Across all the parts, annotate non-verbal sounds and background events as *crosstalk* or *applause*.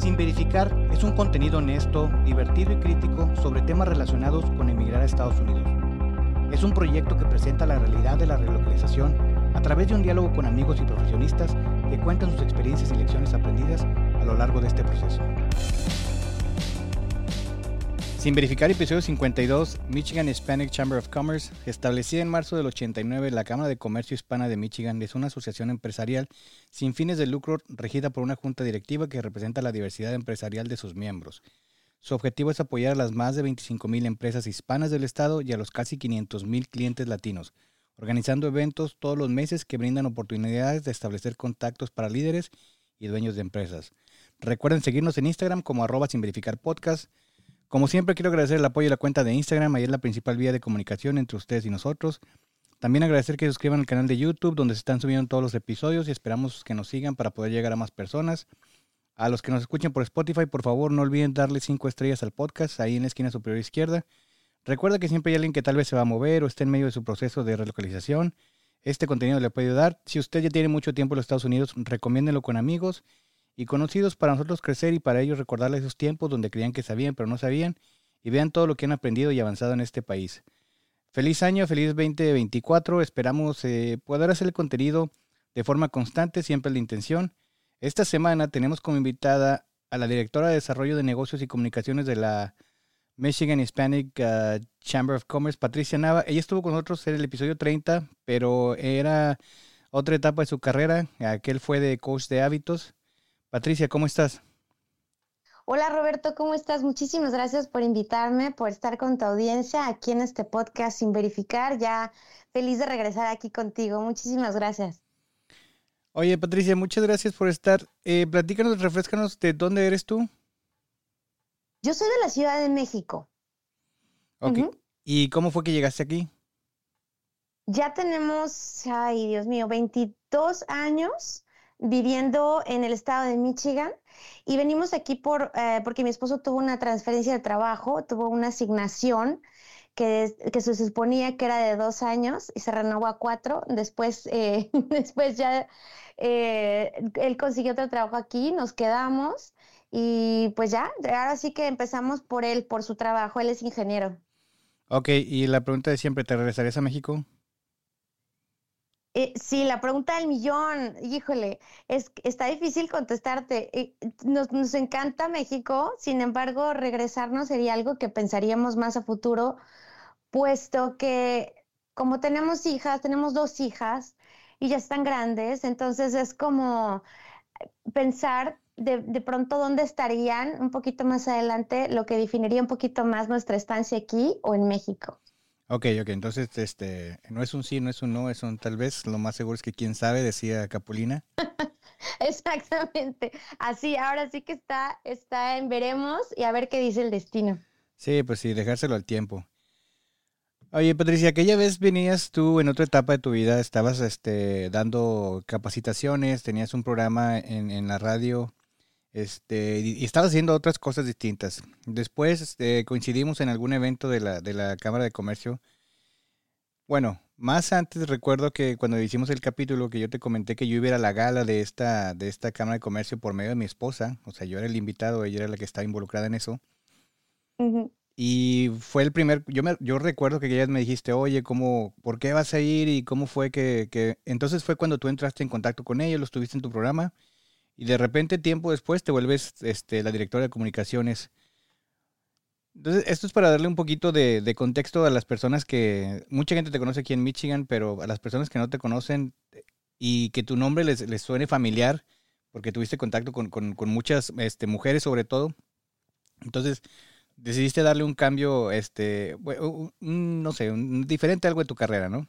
Sin verificar es un contenido honesto, divertido y crítico sobre temas relacionados con emigrar a Estados Unidos. Es un proyecto que presenta la realidad de la relocalización a través de un diálogo con amigos y profesionistas que cuentan sus experiencias y lecciones aprendidas a lo largo de este proceso. Sin verificar episodio 52, Michigan Hispanic Chamber of Commerce, establecida en marzo del 89, la Cámara de Comercio Hispana de Michigan es una asociación empresarial sin fines de lucro regida por una junta directiva que representa la diversidad empresarial de sus miembros. Su objetivo es apoyar a las más de 25.000 empresas hispanas del estado y a los casi 500.000 clientes latinos, organizando eventos todos los meses que brindan oportunidades de establecer contactos para líderes y dueños de empresas. Recuerden seguirnos en Instagram como arroba sin verificar podcast como siempre, quiero agradecer el apoyo de la cuenta de Instagram, ahí es la principal vía de comunicación entre ustedes y nosotros. También agradecer que suscriban al canal de YouTube, donde se están subiendo todos los episodios y esperamos que nos sigan para poder llegar a más personas. A los que nos escuchen por Spotify, por favor, no olviden darle cinco estrellas al podcast, ahí en la esquina superior izquierda. Recuerda que siempre hay alguien que tal vez se va a mover o esté en medio de su proceso de relocalización. Este contenido le puede ayudar. Si usted ya tiene mucho tiempo en los Estados Unidos, recomiéndelo con amigos y conocidos para nosotros crecer y para ellos recordarles esos tiempos donde creían que sabían pero no sabían y vean todo lo que han aprendido y avanzado en este país. Feliz año, feliz 2024. Esperamos eh, poder hacer el contenido de forma constante, siempre la intención. Esta semana tenemos como invitada a la directora de Desarrollo de Negocios y Comunicaciones de la Michigan Hispanic uh, Chamber of Commerce, Patricia Nava. Ella estuvo con nosotros en el episodio 30, pero era otra etapa de su carrera. Aquel fue de coach de hábitos. Patricia, ¿cómo estás? Hola Roberto, ¿cómo estás? Muchísimas gracias por invitarme, por estar con tu audiencia aquí en este podcast sin verificar. Ya feliz de regresar aquí contigo. Muchísimas gracias. Oye, Patricia, muchas gracias por estar. Eh, platícanos, refrescanos de dónde eres tú. Yo soy de la Ciudad de México. Ok. ¿Y cómo fue que llegaste aquí? Ya tenemos, ay Dios mío, 22 años viviendo en el estado de Michigan y venimos aquí por, eh, porque mi esposo tuvo una transferencia de trabajo, tuvo una asignación que, que se suponía que era de dos años y se renovó a cuatro. Después, eh, *laughs* después ya eh, él consiguió otro trabajo aquí, nos quedamos y pues ya, ahora sí que empezamos por él, por su trabajo, él es ingeniero. Ok, y la pregunta de siempre, ¿te regresarías a México? Eh, sí, la pregunta del millón, híjole, es, está difícil contestarte. Eh, nos, nos, encanta México, sin embargo, regresarnos sería algo que pensaríamos más a futuro, puesto que como tenemos hijas, tenemos dos hijas y ya están grandes, entonces es como pensar de, de pronto dónde estarían un poquito más adelante, lo que definiría un poquito más nuestra estancia aquí o en México. Ok, ok, entonces este no es un sí, no es un no, es un tal vez, lo más seguro es que quién sabe, decía Capulina. *laughs* Exactamente, así, ahora sí que está, está en veremos y a ver qué dice el destino. Sí, pues sí, dejárselo al tiempo. Oye, Patricia, aquella vez venías tú en otra etapa de tu vida, estabas este, dando capacitaciones, tenías un programa en, en la radio este, y, estaba haciendo otras cosas distintas. Después este, coincidimos en algún evento de la, de la Cámara de Comercio. Bueno, más antes recuerdo que cuando hicimos el capítulo que yo te comenté que yo iba a, la gala de esta, de esta Cámara de Comercio por medio de mi esposa, o sea, yo era el invitado, ella era la que estaba involucrada en eso. Y fue el primer, yo, me, yo recuerdo que ella me dijiste, oye, ¿cómo, ¿por qué vas a ir? Y cómo fue que, que... Entonces fue cuando tú entraste en contacto con ella, lo estuviste en tu programa y de repente tiempo después te vuelves este, la directora de comunicaciones. Entonces, esto es para darle un poquito de, contexto a las personas que, mucha gente te conoce aquí en Michigan, pero a las personas que no te conocen y que tu nombre les, suene familiar, porque tuviste contacto con, con, con muchas este, mujeres sobre todo. Entonces, decidiste darle un cambio, este, no sé, un, diferente algo de tu carrera, ¿no?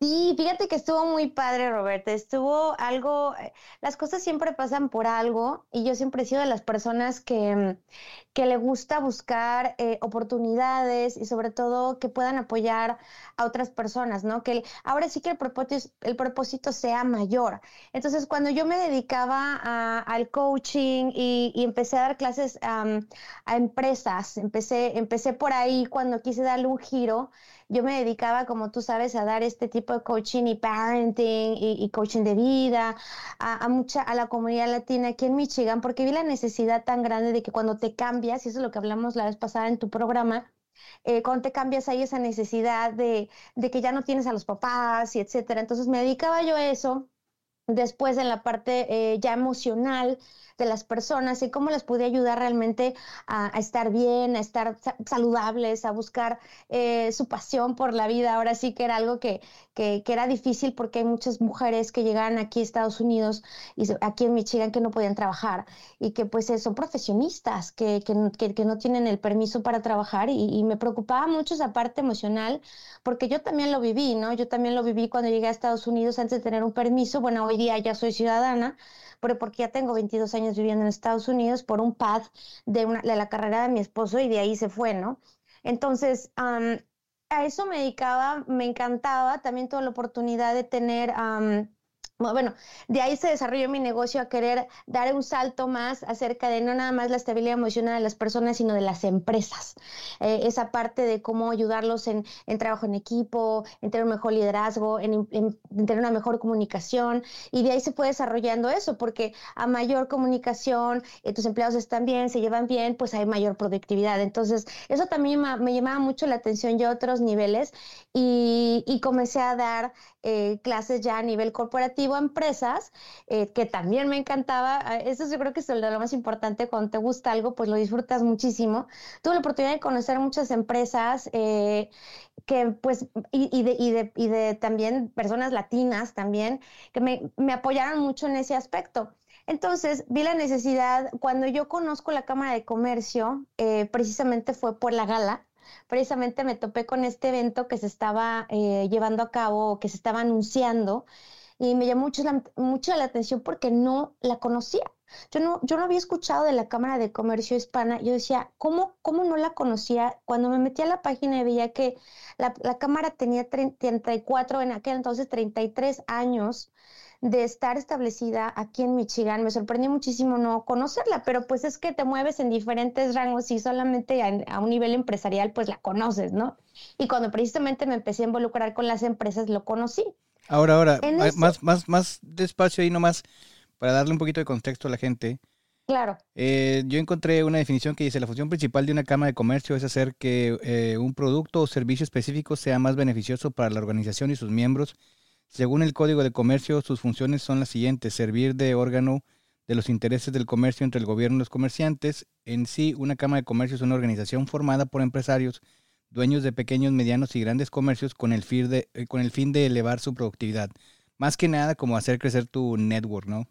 Sí, fíjate que estuvo muy padre, Roberto. Estuvo algo, eh, las cosas siempre pasan por algo y yo siempre he sido de las personas que, mm, que le gusta buscar eh, oportunidades y sobre todo que puedan apoyar a otras personas, ¿no? Que ahora sí que el propósito, el propósito sea mayor. Entonces, cuando yo me dedicaba al coaching y, empecé a dar clases a empresas, empecé, empecé por ahí cuando quise darle un giro yo me dedicaba, como tú sabes, a dar este tipo de coaching y parenting y, coaching de vida a, mucha, a la comunidad latina aquí en Michigan, porque vi la necesidad tan grande de que cuando te cambias, y eso es lo que hablamos la vez pasada en tu programa, eh, cuando te cambias hay esa necesidad de, de, que ya no tienes a los papás y etcétera. Entonces me dedicaba yo a eso. Después en la parte eh, ya emocional, de las personas y cómo les pude ayudar realmente a, estar bien, a estar saludables, a buscar eh, su pasión por la vida. Ahora sí que era algo que, que, era difícil porque hay muchas mujeres que llegaban aquí a Estados Unidos y aquí en Michigan que no podían trabajar y que pues son profesionistas, que, que, no tienen el permiso para trabajar y me preocupaba mucho esa parte emocional porque yo también lo viví, ¿no? Yo también lo viví cuando llegué a Estados Unidos antes de tener un permiso. Bueno, hoy día ya soy ciudadana pero porque ya tengo 22 años viviendo en Estados Unidos por un pad de, una, de la carrera de mi esposo y de ahí se fue, ¿no? Entonces, a eso me dedicaba, me encantaba, también tuve la oportunidad de tener bueno, de ahí se desarrolló mi negocio a querer dar un salto más acerca de no nada más la estabilidad emocional de las personas, sino de las empresas. Eh, esa parte de cómo ayudarlos en, trabajo en equipo, en tener un mejor liderazgo, en, tener una mejor comunicación. Y de ahí se fue desarrollando eso, porque a mayor comunicación, eh, tus empleados están bien, se llevan bien, pues hay mayor productividad. Entonces, eso también me, llamaba mucho la atención ya a otros niveles y, y comencé a dar eh, clases ya a nivel corporativo a empresas, eh, que también me encantaba. Ah, eso yo creo que es lo más importante. Cuando te gusta algo, pues lo disfrutas muchísimo. Tuve la oportunidad de conocer muchas empresas eh, que, pues, y, de, y, de, y, de, también personas latinas también, que me, me apoyaron mucho en ese aspecto. Entonces, vi la necesidad, cuando yo conozco la Cámara de Comercio, precisamente fue por la gala, precisamente me topé con este evento que se estaba eh, llevando a cabo, que se estaba anunciando, y me llamó mucho la, mucho la atención porque no la conocía. Yo no, yo no había escuchado de la Cámara de Comercio Hispana. Yo decía, ¿cómo, cómo no la conocía? Cuando me metí a la página y veía que la, Cámara tenía 34, en aquel entonces 33 años de estar establecida aquí en Michigan. Me sorprendió muchísimo no conocerla, pero pues es que te mueves en diferentes rangos y solamente a, un nivel empresarial pues la conoces, ¿no? Y cuando precisamente me empecé a involucrar con las empresas lo conocí. Ahora, ahora, más, más, más despacio ahí nomás, para darle un poquito de contexto a la gente. Claro. Eh, yo encontré una definición que dice, la función principal de una cámara de comercio es hacer que eh, un producto o servicio específico sea más beneficioso para la organización y sus miembros según el Código de Comercio, sus funciones son las siguientes. Servir de órgano de los intereses del comercio entre el gobierno y los comerciantes. En sí, una Cámara de Comercio es una organización formada por empresarios, dueños de pequeños, medianos y grandes comercios con el fin de, eh, con el fin de elevar su productividad. Más que nada como hacer crecer tu network, ¿no?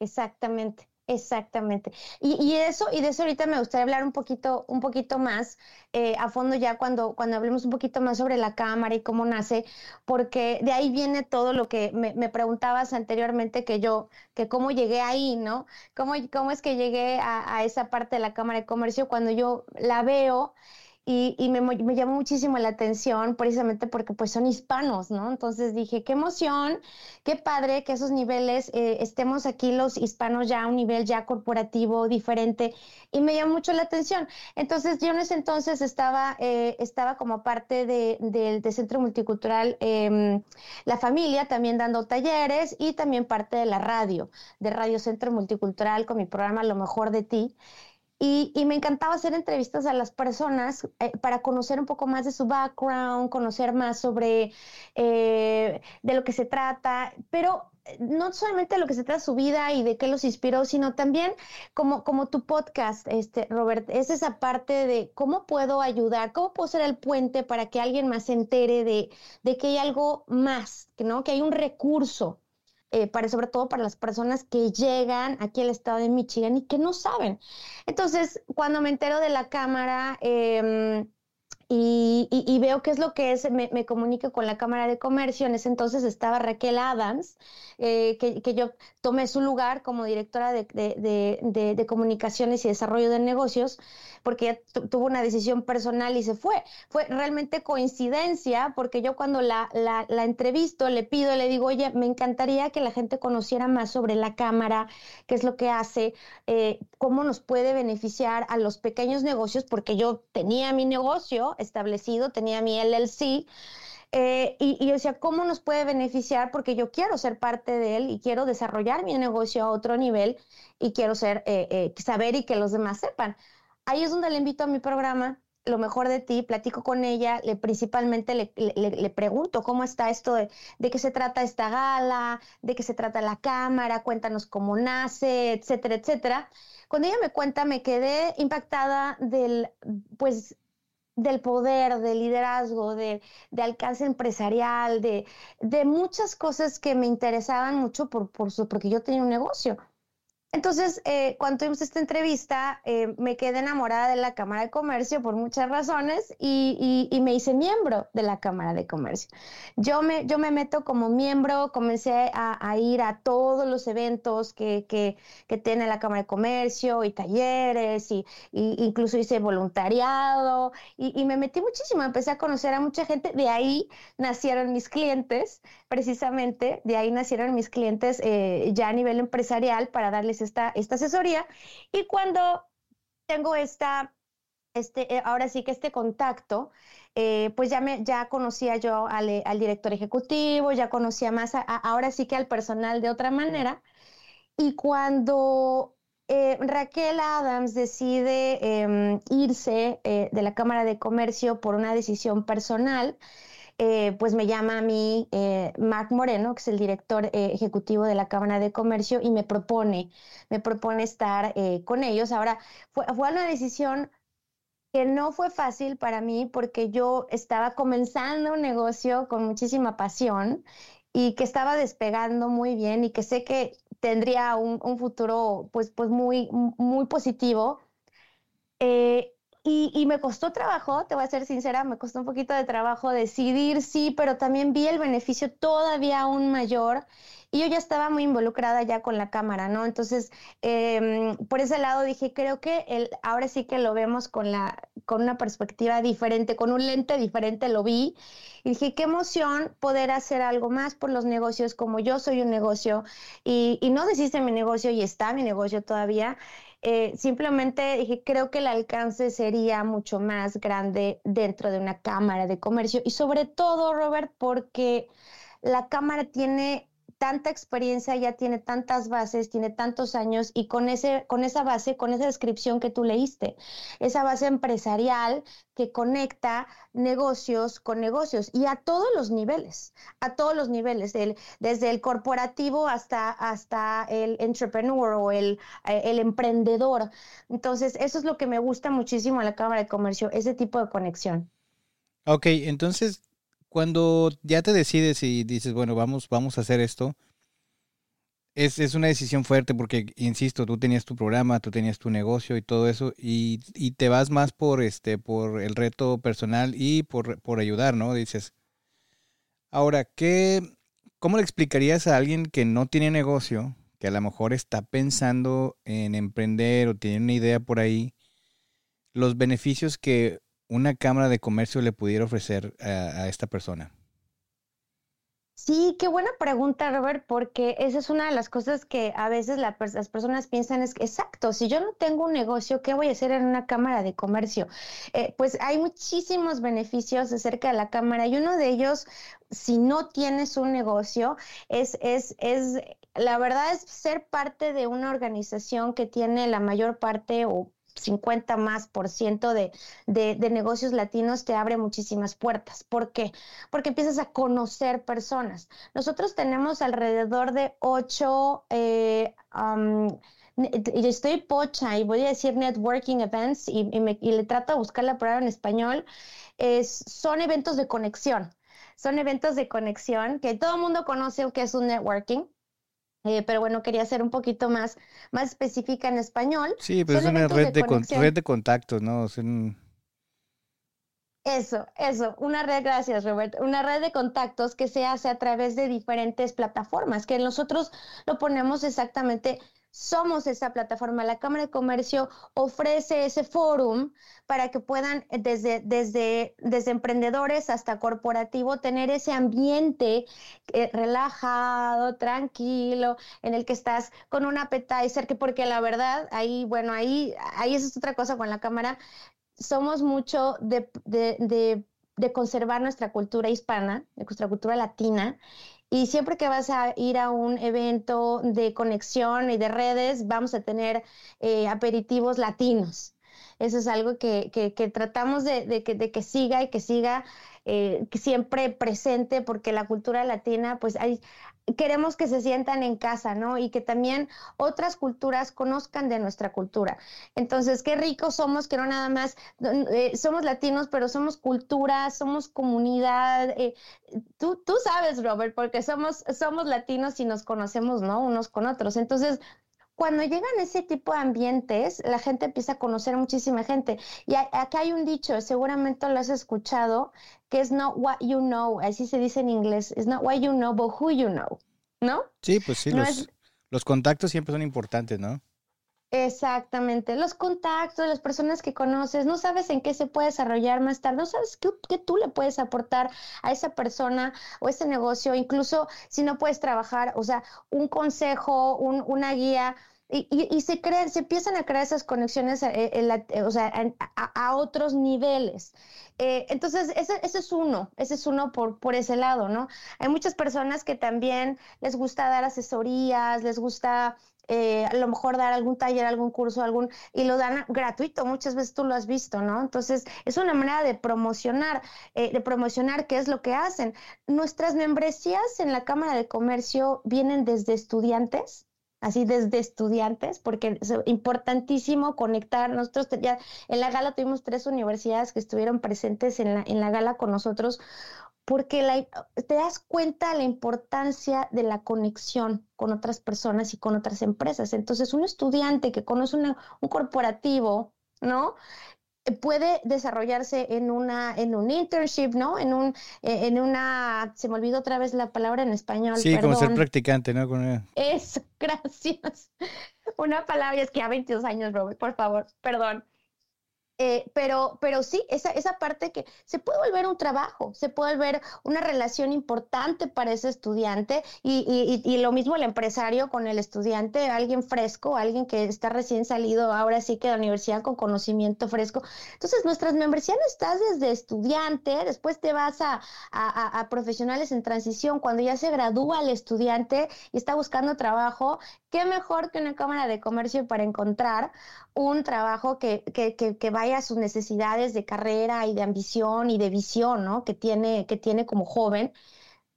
Exactamente. Exactamente. Y, eso, y de eso ahorita me gustaría hablar un poquito, un poquito más eh, a fondo ya cuando, cuando hablemos un poquito más sobre la cámara y cómo nace, porque de ahí viene todo lo que me, preguntabas anteriormente que yo, que cómo llegué ahí, ¿no? ¿Cómo, cómo es que llegué a esa parte de la Cámara de Comercio cuando yo la veo? Y, me, me, llamó muchísimo la atención precisamente porque pues son hispanos, ¿no? Entonces dije, qué emoción, qué padre que esos niveles eh, estemos aquí los hispanos ya a un nivel ya corporativo diferente y me llamó mucho la atención. Entonces yo en ese entonces estaba, eh, estaba como parte del de, Centro Multicultural em, La Familia, también dando talleres y también parte de la radio, de Radio Centro Multicultural con mi programa Lo Mejor de Ti. Y, me encantaba hacer entrevistas a las personas eh, para conocer un poco más de su background, conocer más sobre eh, de lo que se trata, pero eh, no solamente de lo que se trata su vida y de qué los inspiró, sino también como, como tu podcast, este, Robert, es esa parte de cómo puedo ayudar, cómo puedo ser el puente para que alguien más se entere de, de que hay algo más, ¿no? que hay un recurso eh, para, sobre todo para las personas que llegan aquí al estado de Michigan y que no saben. Entonces, cuando me entero de la cámara, em, y, veo qué es lo que es, me, me, comunico con la Cámara de Comercio. En ese entonces estaba Raquel Adams, eh, que, yo tomé su lugar como directora de, de, comunicaciones y desarrollo de negocios, porque ella tuvo una decisión personal y se fue. Fue realmente coincidencia, porque yo cuando la, la, entrevisto, le pido, le digo, oye, me encantaría que la gente conociera más sobre la Cámara, qué es lo que hace, eh, cómo nos puede beneficiar a los pequeños negocios, porque yo tenía mi negocio establecido, tenía mi LLC. Eh, y, decía, ¿cómo nos puede beneficiar? Porque yo quiero ser parte de él y quiero desarrollar mi negocio a otro nivel y quiero ser, eh, eh, saber y que los demás sepan. Ahí es donde le invito a mi programa, lo mejor de ti, platico con ella, le, principalmente le, le, pregunto cómo está esto de, qué se trata esta gala, de qué se trata la cámara, cuéntanos cómo nace, etcétera, etcétera. Cuando ella me cuenta, me quedé impactada del, pues, del poder, del liderazgo, de, de alcance empresarial, de, de, muchas cosas que me interesaban mucho por, por su, porque yo tenía un negocio. Entonces, eh, cuando tuvimos esta entrevista, eh, me quedé enamorada de la Cámara de Comercio por muchas razones y, me hice miembro de la Cámara de Comercio. Yo me, yo me meto como miembro, comencé a, ir a todos los eventos que, que, tiene la Cámara de Comercio y talleres, y, incluso hice voluntariado y, me metí muchísimo, empecé a conocer a mucha gente, de ahí nacieron mis clientes, precisamente, de ahí nacieron mis clientes eh, ya a nivel empresarial para darles esta, esta asesoría. Y cuando tengo esta, este, eh, ahora sí que este contacto, eh, pues ya, me, ya conocía yo al, al, director ejecutivo, ya conocía más, ahora sí que al personal de otra manera. Y cuando eh, Raquel Adams decide em, irse de la Cámara de Comercio por una decisión personal, eh, pues me llama a mí eh, Mark Moreno, que es el director eh, ejecutivo de la Cámara de Comercio, y me propone, me propone estar con ellos. Ahora, fue, fue una decisión que no fue fácil para mí porque yo estaba comenzando un negocio con muchísima pasión y que estaba despegando muy bien y que sé que tendría un, un futuro pues, pues muy, muy positivo. Eh, y, me costó trabajo, te voy a ser sincera, me costó un poquito de trabajo decidir sí, pero también vi el beneficio todavía aún mayor y yo ya estaba muy involucrada ya con la cámara, ¿no? Entonces, em, por ese lado dije, creo que el, ahora sí que lo vemos con, la, con una perspectiva diferente, con un lente diferente lo vi y dije, qué emoción poder hacer algo más por los negocios como yo soy un negocio y, y no desiste mi negocio y está mi negocio todavía. Eh, simplemente dije, creo que el alcance sería mucho más grande dentro de una cámara de comercio y sobre todo, Robert, porque la cámara tiene tanta experiencia, ya tiene tantas bases, tiene tantos años y con, ese, con esa base, con esa descripción que tú leíste, esa base empresarial que conecta negocios con negocios y a todos los niveles, a todos los niveles, desde el corporativo hasta, hasta el entrepreneur o el, eh, el emprendedor. Entonces, eso es lo que me gusta muchísimo en la Cámara de Comercio, ese tipo de conexión. Ok, entonces cuando ya te decides y dices, bueno, vamos, vamos a hacer esto, es, es, una decisión fuerte porque, insisto, tú tenías tu programa, tú tenías tu negocio y todo eso, y, y te vas más por este, por el reto personal y por, por ayudar, ¿no? Dices. Ahora, ¿qué, ¿cómo le explicarías a alguien que no tiene negocio, que a lo mejor está pensando en emprender o tiene una idea por ahí, los beneficios que una cámara de comercio le pudiera ofrecer a, esta persona? Sí, qué buena pregunta, Robert, porque esa es una de las cosas que a veces las personas piensan es exacto, si yo no tengo un negocio, ¿qué voy a hacer en una cámara de comercio? Eh, pues hay muchísimos beneficios acerca de la cámara y uno de ellos, si no tienes un negocio, es, es, es, la verdad es ser parte de una organización que tiene la mayor parte o 50 más por ciento de, negocios latinos te abre muchísimas puertas. ¿Por qué? Porque empiezas a conocer personas. Nosotros tenemos alrededor de ocho, eh, estoy pocha y voy a decir networking events y, le trato de buscar la palabra en español. Es, son eventos de conexión. Son eventos de conexión que todo el mundo conoce que es un networking eh, pero bueno, quería ser un poquito más, más específica en español. Sí, pero es una red de, red de contactos, ¿no? Eso, eso, una red, gracias Robert, una red de contactos que se hace a través de diferentes plataformas, que nosotros lo ponemos exactamente somos esa plataforma. La Cámara de Comercio ofrece ese fórum para que puedan desde, desde, desde emprendedores hasta corporativo tener ese ambiente eh, relajado, tranquilo, en el que estás con un appetizer, que porque la verdad, ahí, bueno, ahí, ahí es otra cosa con la cámara somos mucho de, de, de, conservar nuestra cultura hispana, nuestra cultura latina. Y siempre que vas a ir a un evento de conexión y de redes, vamos a tener eh, aperitivos latinos. Eso es algo que, que, tratamos de, que, de que siga y que siga eh, siempre presente porque la cultura latina, pues hay, queremos que se sientan en casa, ¿no? Y que también otras culturas conozcan de nuestra cultura. Entonces, qué ricos somos que no nada más eh, somos latinos, pero somos cultura, somos comunidad. Eh, tú, tú sabes, Robert, porque somos, somos latinos y nos conocemos, ¿no? Unos con otros. Entonces, cuando llegan ese tipo de ambientes, la gente empieza a conocer muchísima gente. Y aquí hay un dicho, seguramente lo has escuchado, que es not what you know, así se dice en inglés, es not what you know, but who you know, ¿no? Sí, pues sí, los, los contactos siempre son importantes, ¿no? Exactamente, los contactos, las personas que conoces, no sabes en qué se puede desarrollar más tarde, no sabes qué, tú le puedes aportar a esa persona o ese negocio, incluso si no puedes trabajar, o sea, un consejo, un, una guía, y, y, se crean, se empiezan a crear esas conexiones eh, eh, o sea, a, otros niveles. Eh, entonces, ese, ese, es uno, ese es uno por, por ese lado, ¿no? Hay muchas personas que también les gusta dar asesorías, les gusta a lo mejor dar algún taller, algún curso, algún, y lo dan gratuito, muchas veces tú lo has visto, ¿no? Entonces, es una manera de promocionar, de promocionar qué es lo que hacen. Nuestras membresías en la Cámara de Comercio vienen desde estudiantes, así desde estudiantes, porque es importantísimo conectar. Nosotros ya en la gala tuvimos tres universidades que estuvieron presentes en la, en la gala con nosotros, porque la, te das cuenta de la importancia de la conexión con otras personas y con otras empresas. Entonces, un estudiante que conoce un corporativo, ¿no? puede desarrollarse en una en un internship, ¿no? En un eh, en una se me olvidó otra vez la palabra en español. Sí, como ser practicante, ¿no? Eso, *laughs* gracias. Una palabra es que a 22 años, Robert, por favor, perdón. Eh, pero, pero sí, esa, esa parte que se puede volver un trabajo, se puede volver una relación importante para ese estudiante y, y, y, lo mismo el empresario con el estudiante, alguien fresco, alguien que está recién salido ahora sí que de la universidad con conocimiento fresco. Entonces, nuestras membresías no estás desde estudiante, después te vas a, a, a profesionales en transición, cuando ya se gradúa el estudiante y está buscando trabajo, qué mejor que una cámara de comercio para encontrar un trabajo que, que, que, vaya a sus necesidades de carrera y de ambición y de visión, ¿no? Que tiene, que tiene como joven.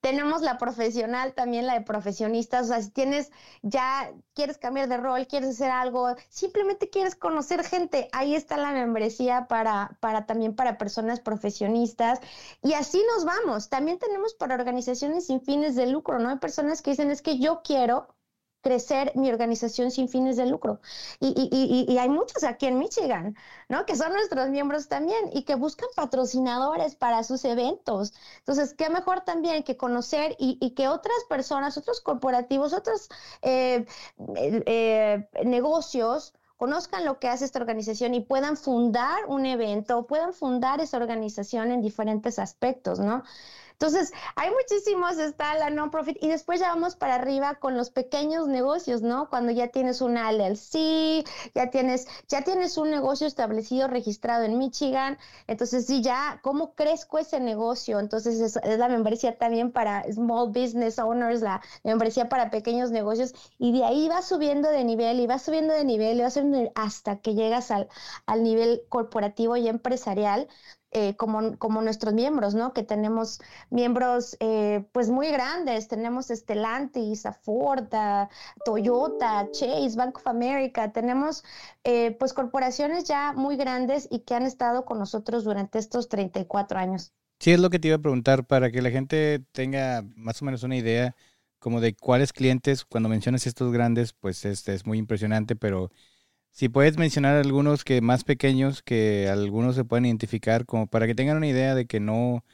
Tenemos la profesional, también la de profesionistas. O sea, si tienes, ya quieres cambiar de rol, quieres hacer algo, simplemente quieres conocer gente, ahí está la membresía para, para también para personas profesionistas. Y así nos vamos. También tenemos para organizaciones sin fines de lucro, ¿no? Hay personas que dicen, es que yo quiero crecer mi organización sin fines de lucro. Y, y, y, hay muchos aquí en Michigan, ¿no? Que son nuestros miembros también y que buscan patrocinadores para sus eventos. Entonces, qué mejor también que conocer y, que otras personas, otros corporativos, otros eh, eh, negocios, conozcan lo que hace esta organización y puedan fundar un evento, puedan fundar esa organización en diferentes aspectos, ¿no? Entonces, hay muchísimos, está la non-profit y después ya vamos para arriba con los pequeños negocios, ¿no? Cuando ya tienes una LLC, ya tienes, ya tienes un negocio establecido, registrado en Michigan, entonces sí, ya, ¿cómo crezco ese negocio? Entonces es, la membresía también para small business owners, la membresía para pequeños negocios y de ahí va subiendo de nivel y va subiendo de nivel y va subiendo hasta que llegas al, al nivel corporativo y empresarial eh, como, como nuestros miembros, ¿no? Que tenemos miembros eh, pues muy grandes, tenemos Stellantis, Ford, Toyota, Chase, Bank of America, tenemos eh, pues corporaciones ya muy grandes y que han estado con nosotros durante estos 34 años. Sí, es lo que te iba a preguntar, para que la gente tenga más o menos una idea como de cuáles clientes, cuando mencionas estos grandes, pues este es muy impresionante, pero si puedes mencionar algunos que más pequeños que algunos se pueden identificar, como para que tengan una idea de que no,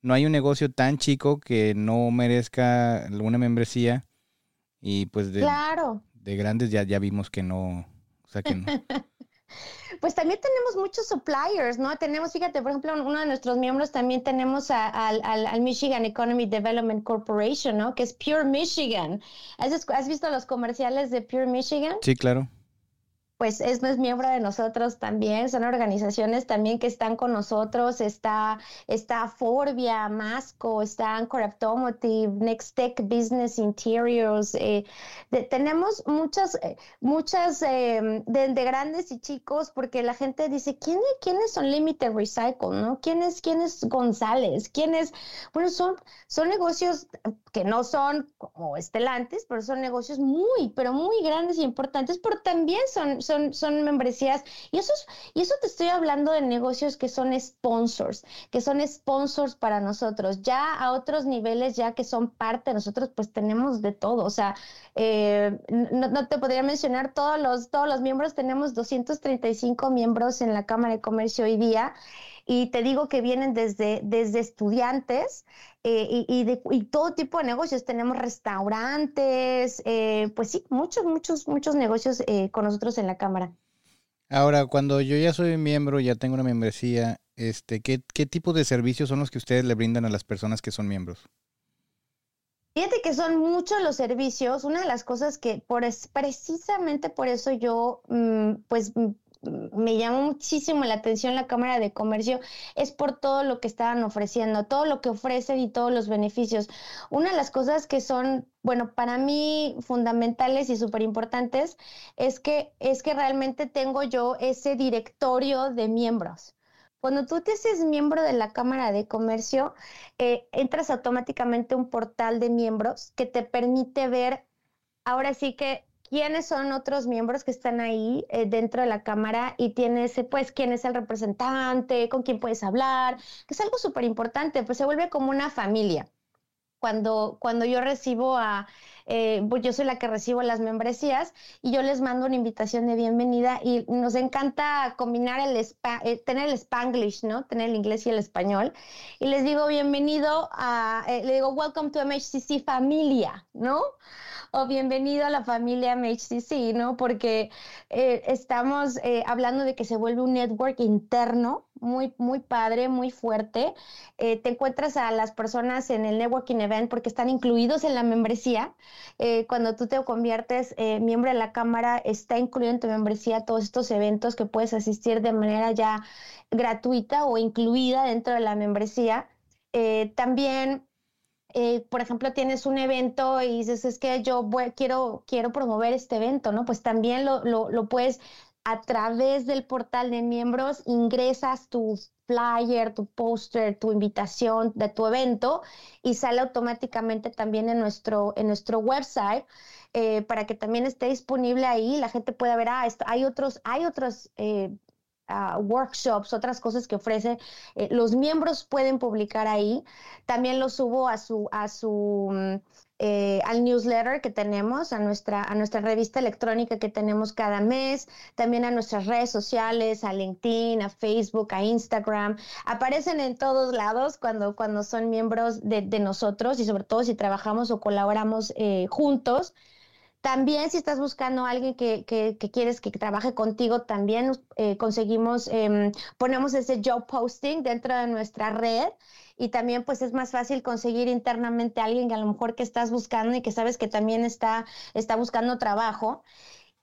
no hay un negocio tan chico que no merezca alguna membresía. Y pues de, claro. de grandes ya, ya vimos que no. O sea que no. *laughs* pues también tenemos muchos suppliers, ¿no? Tenemos, fíjate, por ejemplo, uno de nuestros miembros también tenemos al, Michigan Economy Development Corporation, ¿no? Que es Pure Michigan. ¿Has, ¿Has visto los comerciales de Pure Michigan? Sí, claro pues es, es miembro de nosotros también, son organizaciones también que están con nosotros, está, está Forbia, Masco, está Anchor Automotive, Next Tech Business Interiors, eh, tenemos muchas, eh, muchas em, de, grandes y chicos, porque la gente dice, ¿quién, ¿quiénes son Limited Recycle? ¿no? ¿Quién es, González? ¿Quién es? Bueno, son, son negocios que no son como estelantes, pero son negocios muy, pero muy grandes y importantes, pero también son, membresías. Y eso, y eso te estoy hablando de negocios que son sponsors, que son sponsors para nosotros. Ya a otros niveles, ya que son parte de nosotros, pues tenemos de todo. O sea, eh, no, te podría mencionar todos los, todos los miembros. Tenemos 235 miembros en la Cámara de Comercio hoy día y te digo que vienen desde, desde estudiantes eh, y, de, todo tipo de negocios. Tenemos restaurantes, eh, pues sí, muchos, muchos, muchos negocios eh, con nosotros en la Cámara. Ahora, cuando yo ya soy miembro, ya tengo una membresía, este, ¿qué, ¿qué tipo de servicios son los que ustedes le brindan a las personas que son miembros? Fíjate que son muchos los servicios. Una de las cosas que por es, precisamente por eso yo mm, pues me llamó muchísimo la atención la Cámara de Comercio es por todo lo que estaban ofreciendo, todo lo que ofrecen y todos los beneficios. Una de las cosas que son, bueno, para mí fundamentales y súper importantes es que, es que realmente tengo yo ese directorio de miembros. Cuando tú te haces miembro de la Cámara de Comercio, eh, entras automáticamente a un portal de miembros que te permite ver, ahora sí que quiénes son otros miembros que están ahí eh, dentro de la cámara y tienes, pues, quién es el representante, con quién puedes hablar, que es algo súper importante, pues se vuelve como una familia. Cuando, cuando yo recibo a, eh, pues yo soy la que recibo las membresías y yo les mando una invitación de bienvenida y nos encanta combinar el, eh, tener el spanglish, ¿no? Tener el inglés y el español. Y les digo bienvenido a, le digo welcome to MHCC familia, ¿no? O bienvenido a la familia MHCC, ¿no? Porque eh, estamos eh, hablando de que se vuelve un network interno muy, muy padre, muy fuerte. Eh, te encuentras a las personas en el networking event porque están incluidos en la membresía. cuando tú te conviertes miembro de la cámara, está incluido en tu membresía todos estos eventos que puedes asistir de manera ya gratuita o incluida dentro de la membresía. también eh, por ejemplo, tienes un evento y dices, es que yo quiero, quiero promover este evento, ¿no? Pues también lo, lo, puedes a través del portal de miembros, ingresas tu flyer, tu póster, tu invitación de tu evento y sale automáticamente también en nuestro, en nuestro website. Eh, para que también esté disponible ahí, la gente pueda ver, ah, esto, hay otros, hay otros eh, workshops, otras cosas que ofrece. Eh, los miembros pueden publicar ahí. También lo subo a su, a su mm, eh, al newsletter que tenemos, a nuestra, a nuestra revista electrónica que tenemos cada mes, también a nuestras redes sociales, a LinkedIn, a Facebook, a Instagram. Aparecen en todos lados cuando, cuando son miembros de, nosotros y sobre todo si trabajamos o colaboramos eh, juntos. También si estás buscando a alguien que, que, quieres que trabaje contigo, también eh, conseguimos, em, ponemos ese job posting dentro de nuestra red y también pues es más fácil conseguir internamente a alguien que a lo mejor que estás buscando y que sabes que también está, está buscando trabajo.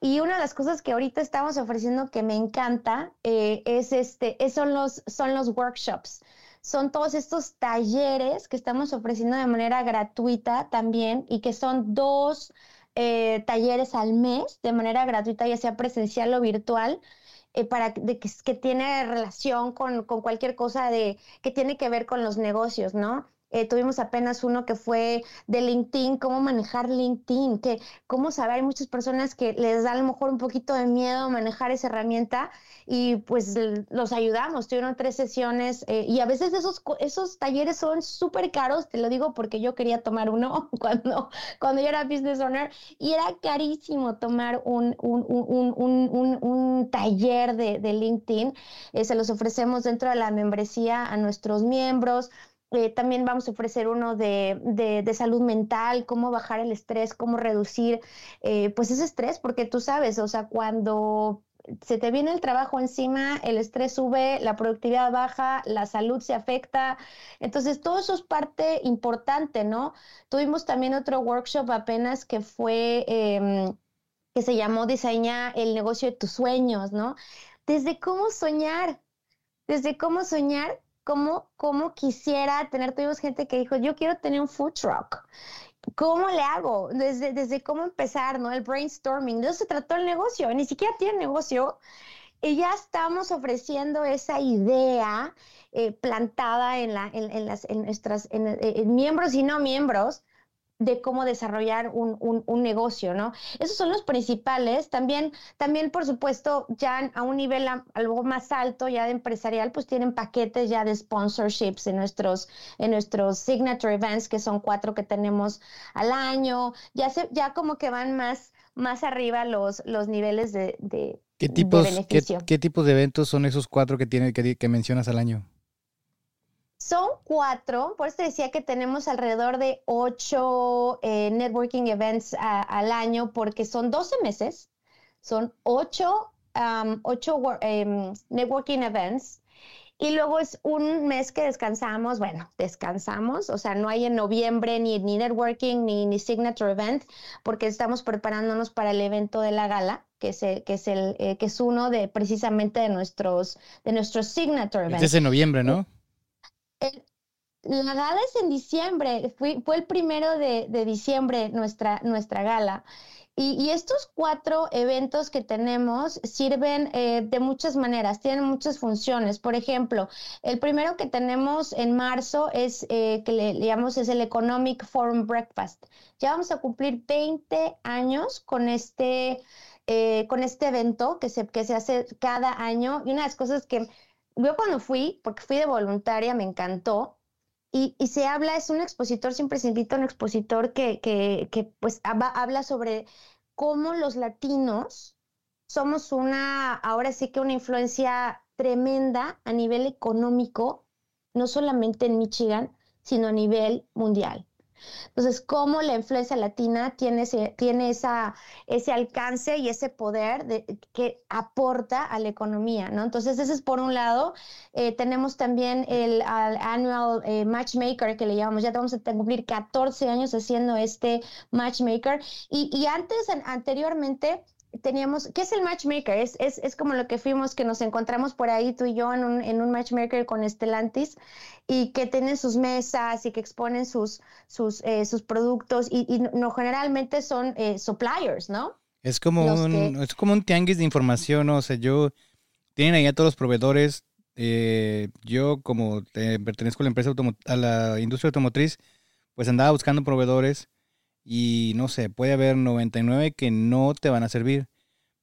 Y una de las cosas que ahorita estamos ofreciendo que me encanta eh, es este, son los, son los workshops son todos estos talleres que estamos ofreciendo de manera gratuita también y que son dos eh, talleres al mes de manera gratuita, ya sea presencial o virtual, eh, para que, que, tiene relación con, con, cualquier cosa de, que tiene que ver con los negocios, ¿no? Eh, tuvimos apenas uno que fue de LinkedIn, cómo manejar LinkedIn, que cómo saber, hay muchas personas que les da a lo mejor un poquito de miedo manejar esa herramienta y pues los ayudamos. Tuvieron tres sesiones eh, y a veces esos, esos talleres son súper caros, te lo digo porque yo quería tomar uno *laughs* cuando, cuando yo era business owner y era carísimo tomar un, un, un, un taller de, de LinkedIn. Eh, se los ofrecemos dentro de la membresía a nuestros miembros eh, también vamos a ofrecer uno de, de, salud mental, cómo bajar el estrés, cómo reducir eh, pues ese estrés, porque tú sabes, o sea, cuando se te viene el trabajo encima, el estrés sube, la productividad baja, la salud se afecta. Entonces, todo eso es parte importante, ¿no? Tuvimos también otro workshop apenas que fue... Em, que se llamó Diseña el negocio de tus sueños, ¿no? Desde cómo soñar, desde cómo soñar, cómo, cómo quisiera tener, tuvimos gente que dijo, yo quiero tener un food truck. ¿Cómo le hago? Desde, desde cómo empezar, ¿no? El brainstorming. De eso se trató el negocio. Ni siquiera tiene negocio. Y ya estamos ofreciendo esa idea eh, plantada en, la, en, las, en nuestras en miembros y no miembros de cómo desarrollar un, un, negocio, ¿no? Esos son los principales. También, también, por supuesto, ya a un nivel algo más alto, ya de empresarial, pues tienen paquetes ya de sponsorships en nuestros, en nuestros signature events, que son cuatro que tenemos al año. Ya, se, ya como que van más, más arriba los, los niveles de, de, ¿Qué tipos, beneficio. ¿qué, tipos de eventos son esos cuatro que, tiene, que, que mencionas al año? Son cuatro, por eso decía que tenemos alrededor de ocho eh, networking events al año, porque son 12 meses, son ocho, em, networking events, y luego es un mes que descansamos, bueno, descansamos, o sea, no hay en noviembre ni, ni networking ni, ni signature event, porque estamos preparándonos para el evento de la gala, que es, que es, el, eh, que es uno de precisamente de nuestros, de nuestros signature events. Es en noviembre, ¿no? La gala es en diciembre, fue, el primero de, diciembre nuestra, nuestra gala. Y, estos cuatro eventos que tenemos sirven eh, de muchas maneras, tienen muchas funciones. Por ejemplo, el primero que tenemos en marzo es, eh, que le, llamamos, es el Economic Forum Breakfast. Ya vamos a cumplir 20 años con este, eh, con este evento que se, que se hace cada año. Y una de las cosas que yo cuando fui, porque fui de voluntaria, me encantó, y, se habla, es un expositor, siempre se invita a un expositor que, que, que pues habla sobre cómo los latinos somos una, ahora sí que una influencia tremenda a nivel económico, no solamente en Michigan, sino a nivel mundial. Entonces, cómo la influencia latina tiene ese, tiene ese alcance y ese poder de, que aporta a la economía, ¿no? Entonces, ese es por un lado. Eh, tenemos también el annual eh, matchmaker que le llamamos, ya vamos a cumplir 14 años haciendo este matchmaker. Y, y antes, anteriormente, teníamos, ¿qué es el matchmaker? Es, es, es, como lo que fuimos, que nos encontramos por ahí tú y yo en un, en un matchmaker con Estelantis y que tienen sus mesas y que exponen sus, sus, eh, sus productos y, y, no generalmente son eh, suppliers, ¿no? Es como, un, es como un tianguis de información, ¿no? o sea, yo, tienen ahí a todos los proveedores, eh, yo como pertenezco a la empresa a la industria automotriz, pues andaba buscando proveedores y no sé, puede haber 99 que no te van a servir,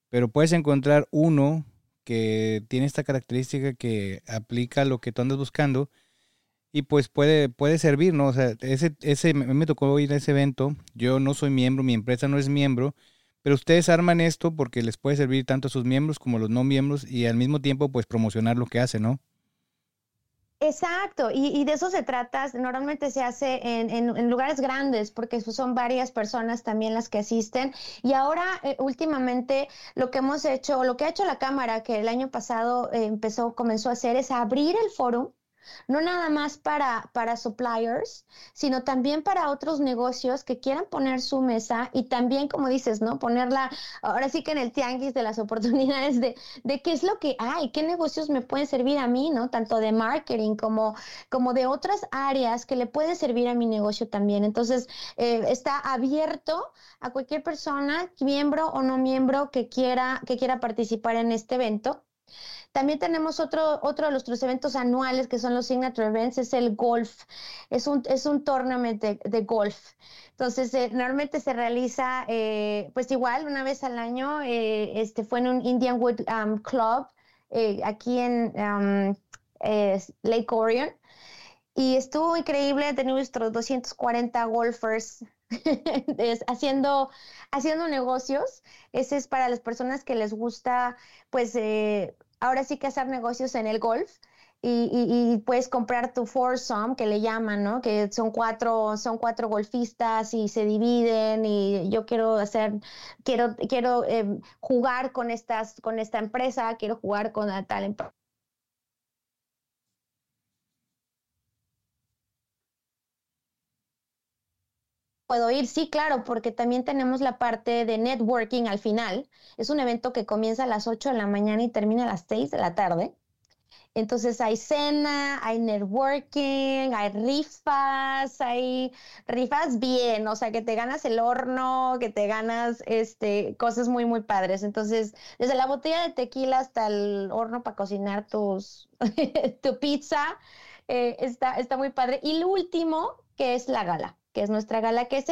pero puedes encontrar uno que tiene esta característica que aplica lo que tú andas buscando y pues puede, puede servir, ¿no? O sea, ese, ese, me tocó ir a ese evento, yo no soy miembro, mi empresa no es miembro, pero ustedes arman esto porque les puede servir tanto a sus miembros como a los no miembros y al mismo tiempo pues promocionar lo que hacen, ¿no? Exacto, y, de eso se trata. Normalmente se hace en, lugares grandes porque son varias personas también las que asisten. Y ahora, eh, últimamente, lo que hemos hecho, lo que ha hecho la Cámara, que el año pasado eh, empezó, comenzó a hacer, es abrir el foro no nada más para, para suppliers, sino también para otros negocios que quieran poner su mesa y también, como dices, ¿no? Ponerla ahora sí que en el tianguis de las oportunidades de, de qué es lo que hay, qué negocios me pueden servir a mí, ¿no? Tanto de marketing como, como de otras áreas que le pueden servir a mi negocio también. Entonces, eh, está abierto a cualquier persona, miembro o no miembro, que quiera, que quiera participar en este evento. También tenemos otro, otro de nuestros eventos anuales que son los Signature Events, es el golf. Es un, es un tournament de, golf. Entonces, eh, normalmente se realiza, eh, pues igual, una vez al año. Eh, este fue en un Indian Wood um, Club aquí en um, Lake Orion. Y estuvo increíble, tenemos nuestros 240 golfers *laughs* haciendo, haciendo negocios. Ese es para las personas que les gusta, pues, ahora sí que hacer negocios en el golf. Y, puedes comprar tu foursome, que le llaman, ¿no? Que son cuatro, son cuatro golfistas y se dividen y yo quiero hacer, quiero, quiero em, jugar con estas, con esta empresa, quiero jugar con tal empresa puedo ir, sí, claro, porque también tenemos la parte de networking al final. Es un evento que comienza a las 8 de la mañana y termina a las 6 de la tarde. Entonces hay cena, hay networking, hay rifas, hay rifas bien, o sea, que te ganas el horno, que te ganas este, cosas muy, muy padres. Entonces, desde la botella de tequila hasta el horno para cocinar tus, *laughs* tu pizza, eh, está, está muy padre. Y lo último, que es la gala que es nuestra gala, que es,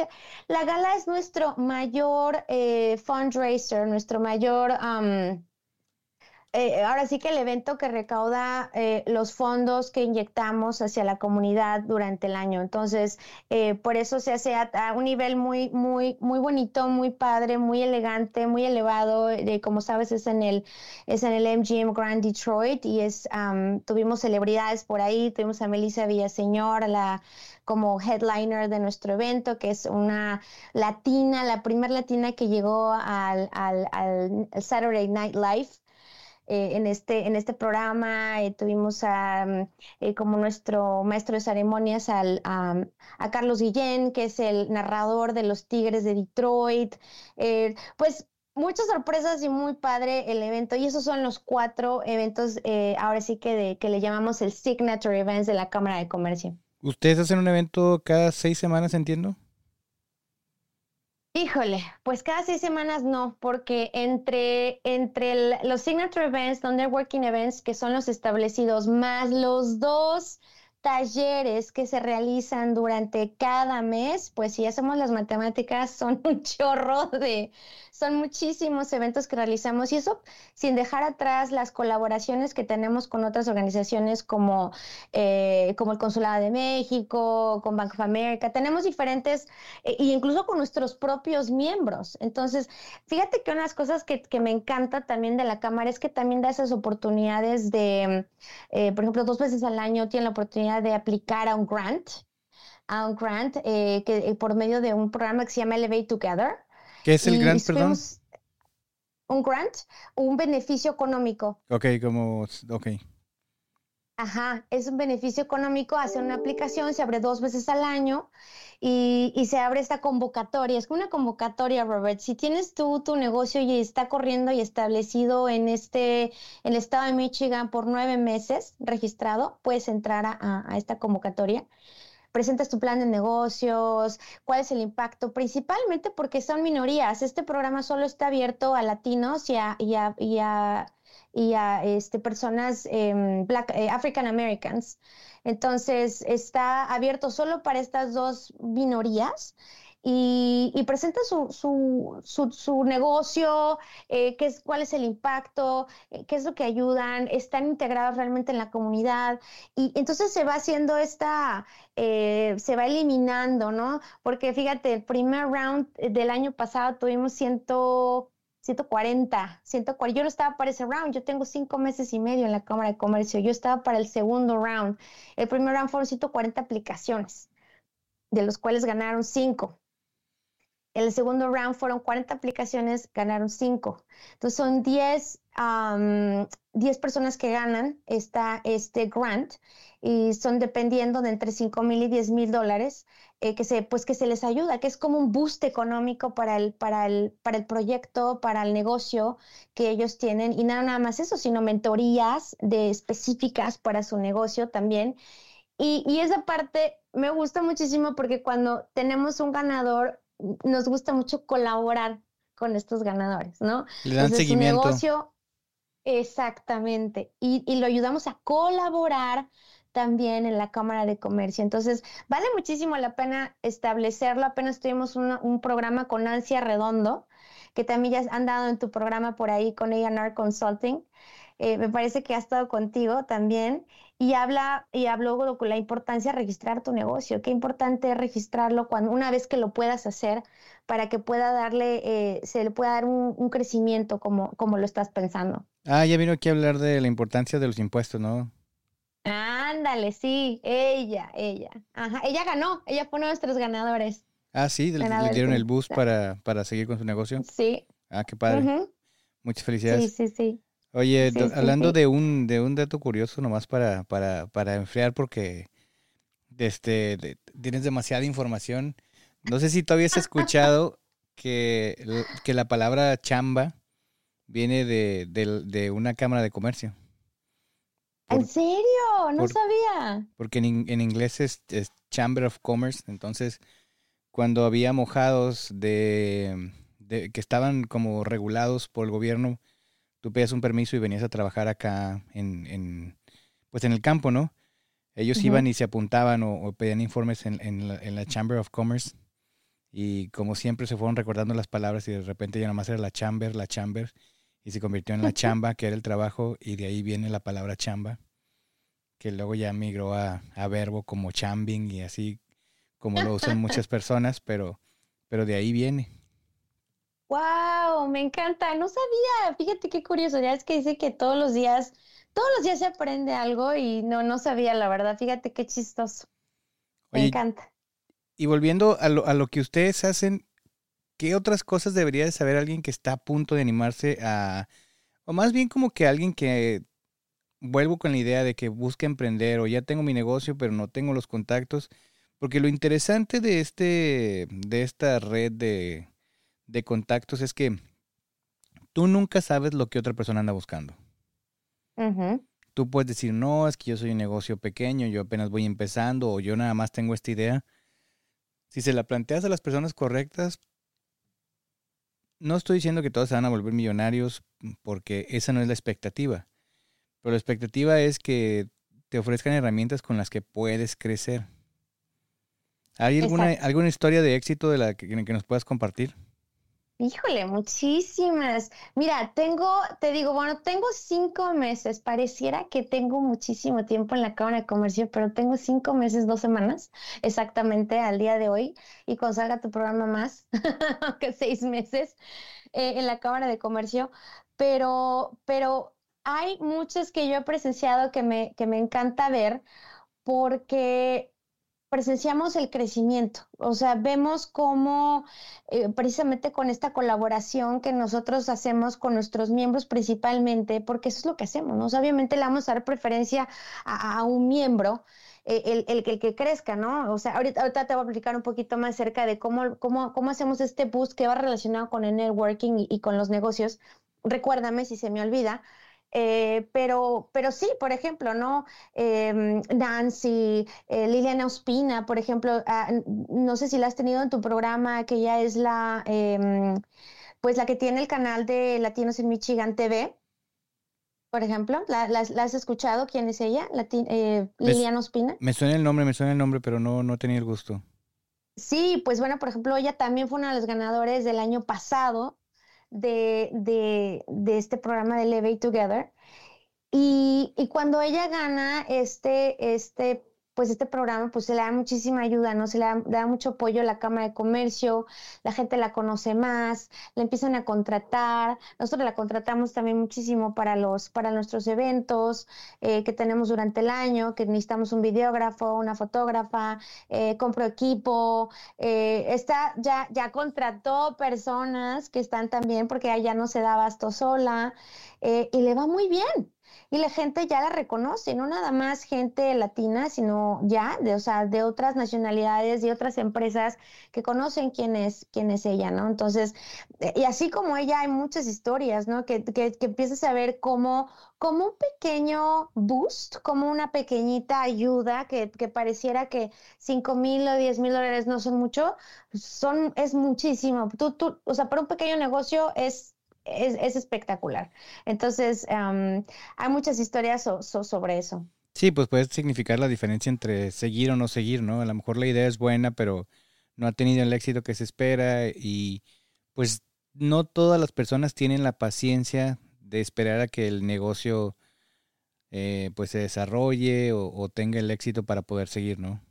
la gala es nuestro mayor eh, fundraiser, nuestro mayor eh, ahora sí que el evento que recauda eh, los fondos que inyectamos hacia la comunidad durante el año. Entonces, eh, por eso se hace a, un nivel muy, muy, muy bonito, muy padre, muy elegante, muy elevado. como sabes, es en el, es en el MGM Grand Detroit y es, tuvimos celebridades por ahí. Tuvimos a Melissa Villaseñor, la como headliner de nuestro evento, que es una latina, la primera latina que llegó al, al, al Saturday Night Live. Eh, en, este, en este programa. Eh, tuvimos a, mm, eh, como nuestro maestro de ceremonias al, a, Carlos Guillén, que es el narrador de los Tigres de Detroit. pues muchas sorpresas y muy padre el evento. Y esos son los cuatro eventos, ahora sí que, de, que le llamamos el Signature Events de la Cámara de Comercio. ¿Ustedes hacen un evento cada seis semanas, entiendo? Híjole, pues cada seis semanas no, porque entre, entre los signature events, los networking events, que son los establecidos, más los dos talleres que se realizan durante cada mes, pues si hacemos las matemáticas, son *laughs* un chorro de, son muchísimos eventos que realizamos y eso sin dejar atrás las colaboraciones que tenemos con otras organizaciones como, eh, como el Consulado de México, con Bank of America. Tenemos diferentes, e incluso con nuestros propios miembros. Entonces, fíjate que una de las cosas que, que, me encanta también de la Cámara es que también da esas oportunidades de, eh, por ejemplo, dos veces al año tienen la oportunidad de aplicar a un grant a un grant eh, que por medio de un programa que se llama Elevate Together. ¿Qué es el grant, perdón? Un grant, un beneficio económico. Ok, como, ok. Ajá, es un beneficio económico, hacer una aplicación, se abre dos veces al año y, y, se abre esta convocatoria. Es una convocatoria, Robert. Si tienes tú tu negocio y está corriendo y establecido en este, en el estado de Michigan por nueve meses registrado, puedes entrar a, a esta convocatoria presentas tu plan de negocios, cuál es el impacto, principalmente porque son minorías. Este programa solo está abierto a latinos y a, y a, y a, y a este, personas eh, black, African Americans. Entonces está abierto solo para estas dos minorías y, presenta su, su, su, negocio, eh, qué es, cuál es el impacto, eh, qué es lo que ayudan, están integrados realmente en la comunidad. Y entonces se va haciendo esta, eh, se va eliminando, ¿no? Porque fíjate, el primer round del año pasado tuvimos 140, 140. Yo no estaba para ese round, yo tengo cinco meses y medio en la Cámara de Comercio, yo estaba para el segundo round. El primer round fueron 140 aplicaciones, de los cuales ganaron cinco. El segundo round fueron 40 aplicaciones, ganaron 5. Entonces son 10, 10 personas que ganan esta, este grant y son dependiendo de entre 5 mil y 10 mil dólares, eh, que, se, pues que se les ayuda, que es como un boost económico para el, para, el, para el proyecto, para el negocio que ellos tienen. Y nada, nada más eso, sino mentorías de específicas para su negocio también. Y, y esa parte me gusta muchísimo porque cuando tenemos un ganador, nos gusta mucho colaborar con estos ganadores, ¿no? Le dan seguimiento. negocio, exactamente. Y, y, lo ayudamos a colaborar también en la Cámara de Comercio. Entonces, vale muchísimo la pena establecerlo. Apenas tuvimos un programa con Ancia Redondo, que también ya han dado en tu programa por ahí con A&R Consulting. Eh, me parece que ha estado contigo también y habla y habló con la importancia de registrar tu negocio. Qué importante es registrarlo cuando una vez que lo puedas hacer para que pueda darle, eh, se le pueda dar un, crecimiento como, como lo estás pensando. Ah, ya vino aquí a hablar de la importancia de los impuestos, ¿no? Ándale, sí, ella, ella. Ajá, ella ganó, ella fue uno de nuestros ganadores. Ah, sí, le, dieron el boost para, para seguir con su negocio. Sí. Ah, qué padre. Muchas felicidades. Sí, sí, sí. Oye, hablando de un de un dato curioso nomás para para para enfriar porque este tienes demasiada información. No sé si todavía has escuchado que, que la palabra chamba viene de, de, una cámara de comercio. ¿En serio? No sabía. Porque en, en inglés es, Chamber of Commerce, entonces cuando había mojados de, de, que estaban como regulados por el gobierno, tú pedías un permiso y venías a trabajar acá en, en pues en el campo, ¿no? Ellos iban y se apuntaban o, pedían informes en, en, la, en, la, Chamber of Commerce y como siempre se fueron recordando las palabras y de repente ya nomás era la Chamber, la Chamber y se convirtió en la *laughs* chamba, que era el trabajo, y de ahí viene la palabra chamba, que luego ya migró a, verbo como chambing y así como lo usan *laughs* muchas personas, pero, pero de ahí viene. ¡Wow! Me encanta. No sabía. Fíjate qué curioso. Ya es que dice que todos los días, todos los días se aprende algo y no, no sabía, la verdad. Fíjate qué chistoso. Me encanta. Y volviendo a lo, a lo que ustedes hacen, ¿qué otras cosas debería de saber alguien que está a punto de animarse a, o más bien como que alguien que vuelvo con la idea de que busca emprender o ya tengo mi negocio pero no tengo los contactos, porque lo interesante de este, de esta red de, de contactos es que tú nunca sabes lo que otra persona anda buscando. Tú puedes decir, no, es que yo soy un negocio pequeño, yo apenas voy empezando o yo nada más tengo esta idea. Si se la planteas a las personas correctas, no estoy diciendo que todos se van a volver millonarios mm, porque esa no es la expectativa. Pero la expectativa es que te ofrezcan herramientas con las que puedes crecer. ¿Hay alguna, alguna historia de éxito de la que nos puedas compartir? Híjole, muchísimas. Mira, tengo, te digo, bueno, tengo cinco meses. Pareciera que tengo muchísimo tiempo en la Cámara de Comercio, pero tengo cinco meses, dos semanas exactamente al día de hoy. Y cuando salga tu programa más, *laughs* que seis meses eh, en la Cámara de Comercio. Pero, pero hay muchas que yo he presenciado que me, que me encanta ver porque presenciamos el crecimiento, o sea, vemos cómo eh, precisamente con esta colaboración que nosotros hacemos con nuestros miembros principalmente, porque eso es lo que hacemos, ¿no? obviamente le vamos a dar preferencia a, un miembro, eh, el, el, el, que crezca, ¿no? O sea, ahorita, ahorita, te voy a explicar un poquito más acerca de cómo, cómo, cómo hacemos este boost que va relacionado con el networking y con los negocios. Recuérdame si se me olvida, eh, pero, pero sí, por ejemplo, ¿no? Em, Nancy, eh, Liliana Ospina, por ejemplo, ah, no sé si la has tenido en tu programa, que ella es la, em, pues la que tiene el canal de Latinos en Michigan TV. Por ejemplo, ¿la, has escuchado? ¿Quién es ella? Eh, Liliana Ospina. Me suena el nombre, me suena el nombre, pero no, no tenía el gusto. Sí, pues bueno, por ejemplo, ella también fue una de los ganadores del año pasado de, de, de este programa de Elevate Together. Y, y, cuando ella gana este, este pues este programa pues se le da muchísima ayuda, ¿no? Se le da, mucho apoyo a la Cámara de Comercio, la gente la conoce más, la empiezan a contratar, nosotros la contratamos también muchísimo para los, para nuestros eventos eh, que tenemos durante el año, que necesitamos un videógrafo, una fotógrafa, eh, compro equipo, eh, está, ya, ya contrató personas que están también porque ella no se da abasto sola y le va muy bien y la gente ya la reconoce, no nada más gente latina, sino ya de, o sea, de otras nacionalidades y otras empresas que conocen quién es, quién es ella, ¿no? Entonces, eh, y así como ella hay muchas historias, ¿no? Que, que, que empiezas a ver cómo, como un pequeño boost, como una pequeñita ayuda que, que pareciera que 5 mil o 10 mil dólares no son mucho, son, es muchísimo. Tú, tú, o sea, para un pequeño negocio es es, espectacular. Entonces, hay muchas historias sobre eso. Sí, pues puede significar la diferencia entre seguir o no seguir, ¿no? A lo mejor la idea es buena, pero no ha tenido el éxito que se espera y pues no todas las personas tienen la paciencia de esperar a que el negocio eh, pues se desarrolle o, o, tenga el éxito para poder seguir, ¿no?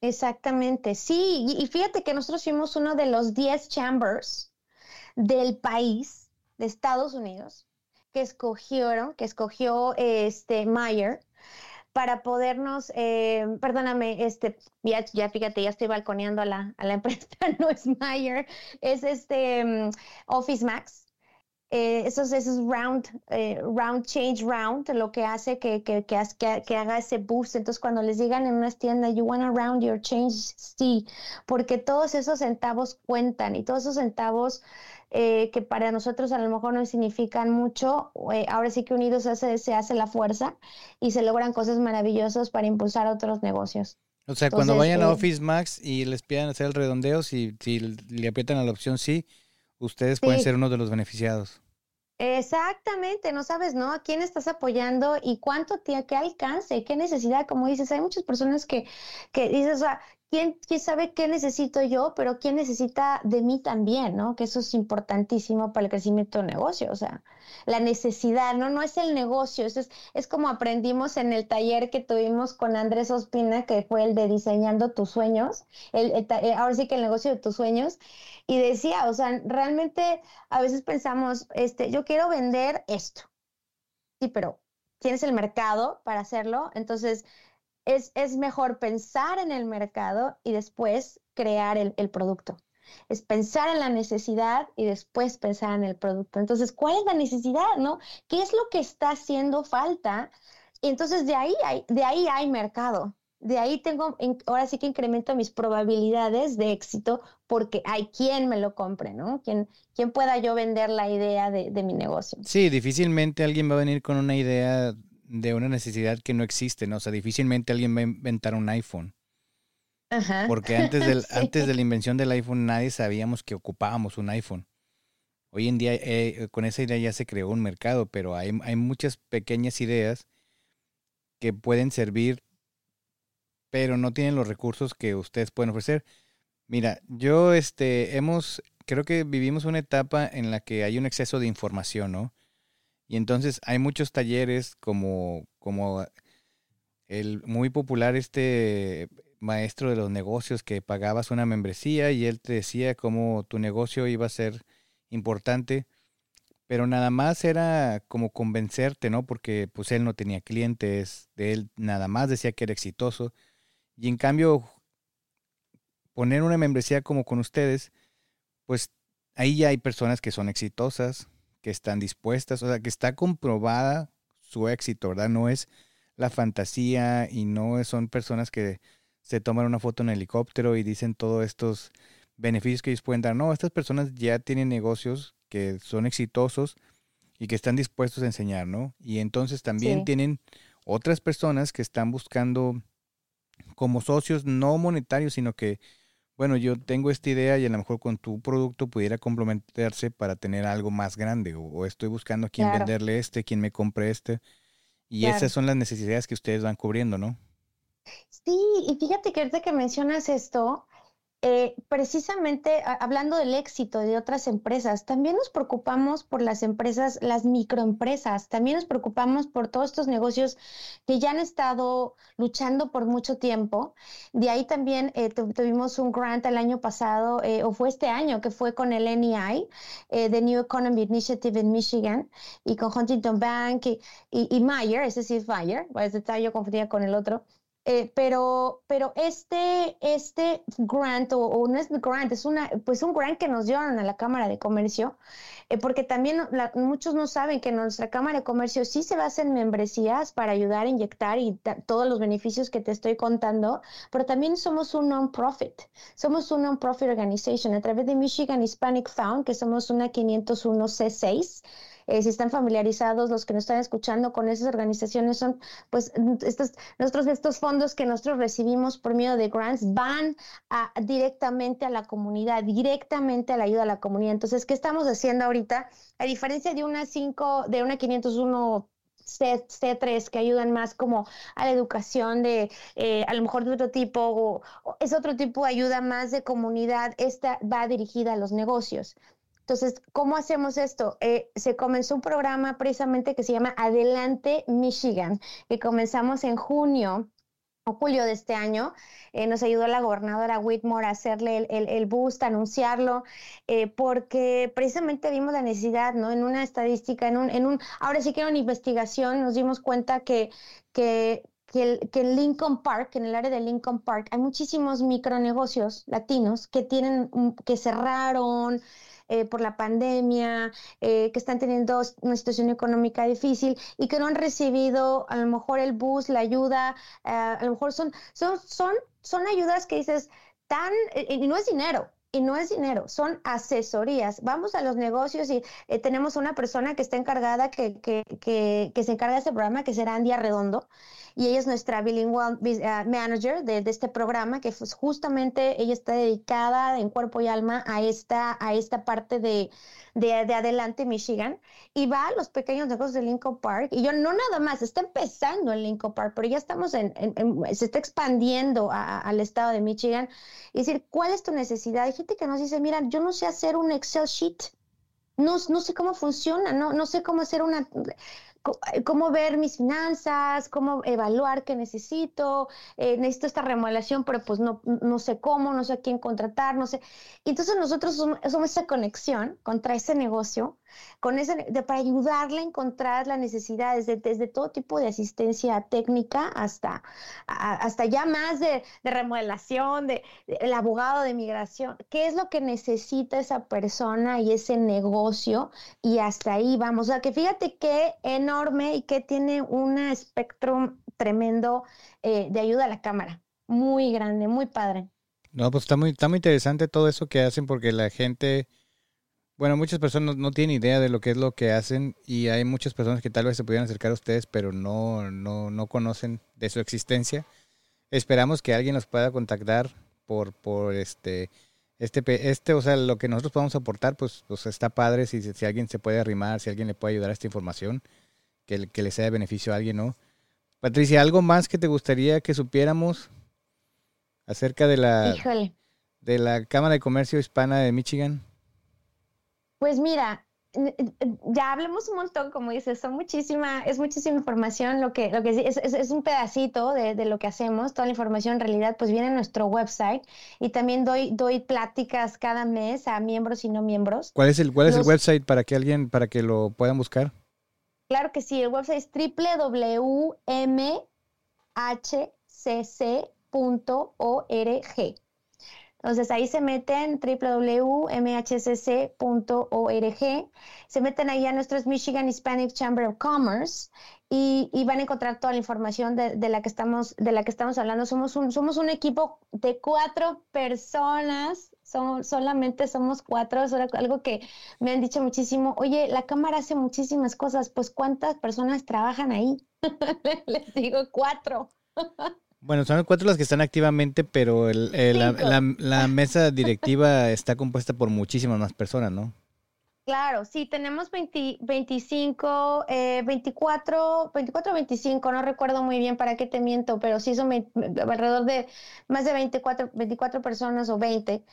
Exactamente, sí, y fíjate que nosotros fuimos uno de los 10 chambers del país de Estados Unidos que escogieron, que escogió este Mayer para podernos, eh, perdóname, este, ya, ya, fíjate, ya estoy balconeando a la, a la *laughs* empresa, no es Mayer, es este mm, Office Max. Eh, esos, esos round, eh, round change round, lo que hace que, que, que, que, haga ese boost. Entonces, cuando les digan en una tienda, you want to round your change, sí, porque todos esos centavos cuentan y todos esos centavos eh, que para nosotros a lo mejor no significan mucho, ahora sí que unidos hace, se hace la fuerza y se logran cosas maravillosas para impulsar otros negocios. O sea, cuando vayan a Office Max y les pidan hacer el redondeo, si, si le aprietan a la opción sí, Ustedes pueden ser uno de los beneficiados. Exactamente, no sabes, ¿no? ¿A quién estás apoyando y cuánto te, qué alcance, qué necesidad? Como dices, hay muchas personas que, que dices, o sea, ¿quién, ¿quién sabe qué necesito yo, pero quién necesita de mí también, ¿no? Que eso es importantísimo para el crecimiento del negocio, o sea, la necesidad, ¿no? No es el negocio, eso es, es como aprendimos en el taller que tuvimos con Andrés Ospina, que fue el de diseñando tus sueños, el, eh, ahora sí que el negocio de tus sueños, y decía, o sea, realmente a veces pensamos, este, yo quiero vender esto. Sí, pero tienes el mercado para hacerlo, entonces es, es mejor pensar en el mercado y después crear el, el producto es pensar en la necesidad y después pensar en el producto. Entonces, ¿cuál es la necesidad, no? ¿Qué es lo que está haciendo falta? Y entonces de ahí hay, de ahí hay mercado de ahí tengo, ahora sí que incremento mis probabilidades de éxito porque hay quien me lo compre, ¿no? Quien, quien pueda yo vender la idea de, mi negocio. Sí, difícilmente alguien va a venir con una idea de una necesidad que no existe, ¿no? O sea, difícilmente alguien va a inventar un iPhone. Ajá. Porque antes, del, *laughs* antes de la invención del iPhone nadie sabíamos que ocupábamos un iPhone. Hoy en día eh, con esa idea ya se creó un mercado, pero hay, hay muchas pequeñas ideas que pueden servir pero no tienen los recursos que ustedes pueden ofrecer. Mira, yo este hemos creo que vivimos una etapa en la que hay un exceso de información, ¿no? Y entonces hay muchos talleres como como el muy popular este maestro de los negocios que pagabas una membresía y él te decía cómo tu negocio iba a ser importante, pero nada más era como convencerte, ¿no? Porque pues él no tenía clientes, de él nada más decía que era exitoso y en cambio, poner una membresía como con ustedes, pues ahí ya hay personas que son exitosas, que están dispuestas, o sea, que está comprobada su éxito, ¿verdad? No es la fantasía y no son personas que se toman una foto en helicóptero y dicen todos estos beneficios que ellos pueden dar. No, estas personas ya tienen negocios que son exitosos y que están dispuestos a enseñar, ¿no? Y entonces también tienen otras personas que están buscando como socios no monetarios, sino que, bueno, yo tengo esta idea y a lo mejor con tu producto pudiera complementarse para tener algo más grande o, estoy buscando quién venderle este, quién me compre este. Y esas son las necesidades que ustedes van cubriendo, ¿no? Sí, y fíjate que ahorita que mencionas esto, eh, precisamente hablando del éxito de otras empresas, también nos preocupamos por las empresas, las microempresas, también nos preocupamos por todos estos negocios que ya han estado luchando por mucho tiempo. De ahí también eh, tuvimos un grant el año pasado, eh, o fue este año, que fue con el NEI, The New Economy Initiative en Michigan, y con Huntington Bank y, y, Meyer, ese sí es Meyer, pues estaba yo confundida con el otro. Eh, pero, pero este, este grant, o, es grant, es una, pues un grant que nos dieron a la Cámara de Comercio, eh, porque también muchos no saben que en nuestra Cámara de Comercio sí se basan membresías para ayudar a inyectar y todos los beneficios que te estoy contando, pero también somos un non-profit, somos un non-profit organization. A través de Michigan Hispanic Found, que somos una 501 C6, eh, si están familiarizados, los que nos están escuchando con esas organizaciones, son pues estos, nosotros, estos fondos que nosotros recibimos por medio de grants van directamente a la comunidad, directamente a la ayuda a la comunidad. Entonces, ¿qué estamos haciendo ahorita? A diferencia de una 5, de una 501 C, C3 que ayudan más como a la educación de eh, a lo mejor de otro tipo o, o, es otro tipo de ayuda más de comunidad, esta va dirigida a los negocios. Entonces, ¿cómo hacemos esto? Eh, se comenzó un programa precisamente que se llama Adelante Michigan, que comenzamos en junio o julio de este año. Eh, nos ayudó la gobernadora Whitmore a hacerle el, el, boost, anunciarlo, eh, porque precisamente vimos la necesidad, ¿no? En una estadística, en un, en un, ahora sí que en una investigación, nos dimos cuenta que, que, que, que en Lincoln Park, en el área de Lincoln Park, hay muchísimos micronegocios latinos que tienen, que cerraron, eh, por la pandemia, eh, que están teniendo una situación económica difícil y que no han recibido a lo mejor el bus, la ayuda, a lo mejor son, son, son, son ayudas que dices tan, y no es dinero, y no es dinero, son asesorías. Vamos a los negocios y eh, tenemos una persona que está encargada, que, que, que, que, se encarga de este programa, que será Andia Redondo, y ella es nuestra bilingual uh, manager de, de, este programa, que pues, justamente ella está dedicada en cuerpo y alma a esta, a esta parte de, de, Adelante Michigan y va a los pequeños negocios de Lincoln Park. Y yo no nada más, está empezando en Lincoln Park, pero ya estamos en, se está expandiendo al estado de Michigan. Y decir, ¿cuál es tu necesidad? Hay gente que nos dice, mira, yo no sé hacer un Excel sheet. No, no sé cómo funciona, no, no sé cómo hacer una eh, cómo ver mis finanzas, cómo evaluar qué necesito, eh, necesito esta remodelación, pero pues no, no sé cómo, no sé a quién contratar, no sé. Entonces nosotros somos, esa conexión contra ese negocio con ese, de, para ayudarle a encontrar las necesidades desde todo tipo de asistencia técnica hasta, hasta ya más de, remodelación, de, el abogado de migración, qué es lo que necesita esa persona y ese negocio y hasta ahí vamos. O sea, que fíjate qué enorme y que tiene un espectro tremendo eh, de ayuda a la cámara. Muy grande, muy padre. No, pues está muy, está muy interesante todo eso que hacen porque la gente bueno, muchas personas no tienen idea de lo que es lo que hacen y hay muchas personas que tal vez se pudieran acercar a ustedes, pero no, no, no conocen de su existencia. Esperamos que alguien nos pueda contactar por, por este, este, este, o sea, lo que nosotros podamos aportar, pues, pues está padre si, si alguien se puede arrimar, si alguien le puede ayudar a esta información, que, que le sea de beneficio a alguien, ¿no? Patricia, ¿algo más que te gustaría que supiéramos acerca de la, de la Cámara de Comercio Hispana de Michigan? Pues mira, ya hablemos un montón, como dices, son muchísima, es muchísima información, lo que, lo que es, es, un pedacito de, de, lo que hacemos, toda la información en realidad pues viene en nuestro website y también doy, doy pláticas cada mes a miembros y no miembros. ¿Cuál es el, cuál es el website para que alguien, para que lo puedan buscar? Claro que sí, el website es www.mhcc.org. Entonces ahí se meten www.mhcc.org, se meten ahí a nuestros Michigan Hispanic Chamber of Commerce y, van a encontrar toda la información de, la que estamos, de la que estamos hablando. Somos un, somos un equipo de cuatro personas, somos, solamente somos cuatro, es algo que me han dicho muchísimo. Oye, la Cámara hace muchísimas cosas, pues ¿cuántas personas trabajan ahí? *laughs* Les digo cuatro. *laughs* Bueno, son cuatro las que están activamente, pero el, la, mesa directiva *laughs* está compuesta por muchísimas más personas, ¿no? Claro, sí, tenemos 25, 24, 24 25, no recuerdo muy bien para qué te miento, pero sí son alrededor de más de 24, 24 personas o 20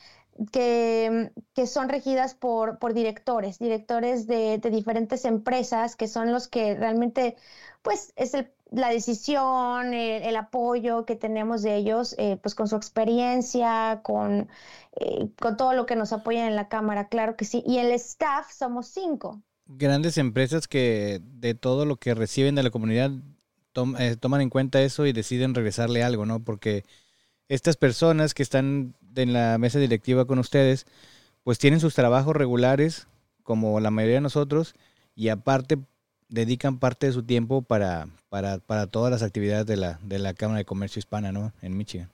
que, que son regidas por, por directores, directores de, de diferentes empresas que son los que realmente, pues, es el la decisión, el, apoyo que tenemos de ellos, eh, pues con su experiencia, con, eh, con todo lo que nos apoyan en la Cámara, claro que sí. Y el staff somos cinco. Grandes empresas que de todo lo que reciben de la comunidad eh, toman en cuenta eso y deciden regresarle algo, ¿no? Porque estas personas que están en la mesa directiva con ustedes, pues tienen sus trabajos regulares, como la mayoría de nosotros, y aparte dedican parte de su tiempo para, para, para todas las actividades de la, de la Cámara de Comercio Hispana, ¿no? En Michigan.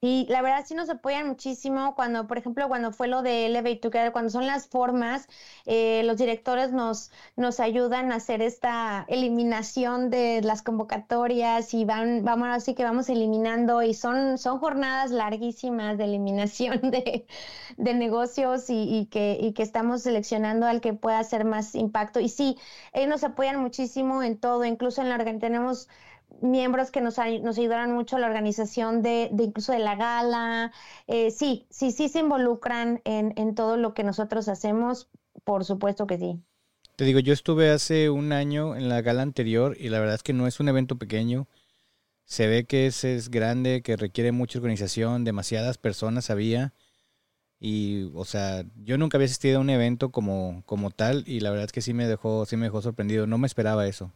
Y la verdad sí nos apoyan muchísimo cuando, por ejemplo, cuando fue lo de Elevate Together, cuando son las formas, eh, los directores nos, nos ayudan a hacer esta eliminación de las convocatorias y van, vamos así que vamos eliminando y son, son jornadas larguísimas de eliminación *laughs* de, de negocios y, y, que, y que estamos seleccionando al que pueda hacer más impacto. Y sí, ellos nos apoyan muchísimo en todo, incluso en la tenemos miembros que nos, nos ayudaron mucho a la organización de, incluso de la gala. Eh, sí, sí, sí se involucran en, todo lo que nosotros hacemos, por supuesto que sí. Te digo, yo estuve hace un año en la gala anterior y la verdad es que no es un evento pequeño. Se ve que es, es grande, que requiere mucha organización, demasiadas personas había. Y, o sea, yo nunca había asistido a un evento como, como tal y la verdad es que sí me dejó, sí me dejó sorprendido. No me esperaba eso.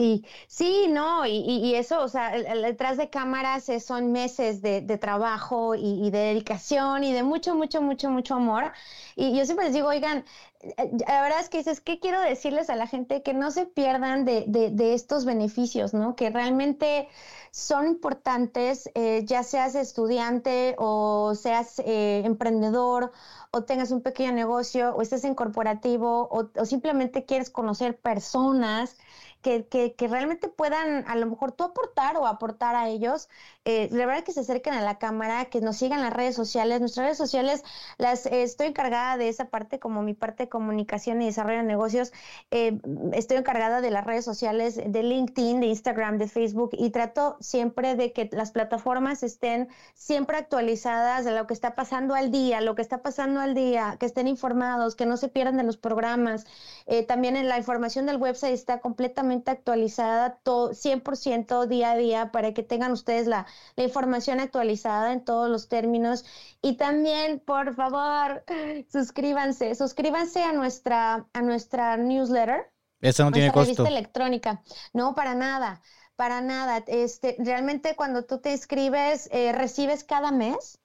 Sí, sí, no, y, eso, o sea, detrás de cámaras son meses de, trabajo y, de dedicación y de mucho, mucho, mucho, mucho amor. Y yo siempre les digo, oigan, eh, la verdad es que dices, ¿qué quiero decirles a la gente? Que no se pierdan de, de, estos beneficios, ¿no? Que realmente son importantes, eh, ya seas estudiante o seas eh, emprendedor o tengas un pequeño negocio o estés en corporativo o, o simplemente quieres conocer personas que, que, que, realmente puedan a lo mejor tú aportar o aportar a ellos. Eh, la verdad que se acerquen a la cámara, que nos sigan las redes sociales. Nuestras redes sociales las eh, estoy encargada de esa parte como mi parte de comunicación y desarrollo de negocios. Eh, estoy encargada de las redes sociales de LinkedIn, de Instagram, de Facebook y trato siempre de que las plataformas estén siempre actualizadas de lo que está pasando al día, lo que está pasando al día, que estén informados, que no se pierdan de los programas. Eh, también la información del website está completamente actualizada, todo, 100% día a día, para que tengan ustedes la, la información actualizada en todos los términos. Y también, por favor, *gasps* suscríbanse, suscríbanse a nuestra, a nuestra newsletter. Esa no tiene costo. electrónica. No, para nada, para nada. Este, realmente cuando tú te inscribes, eh, recibes cada mes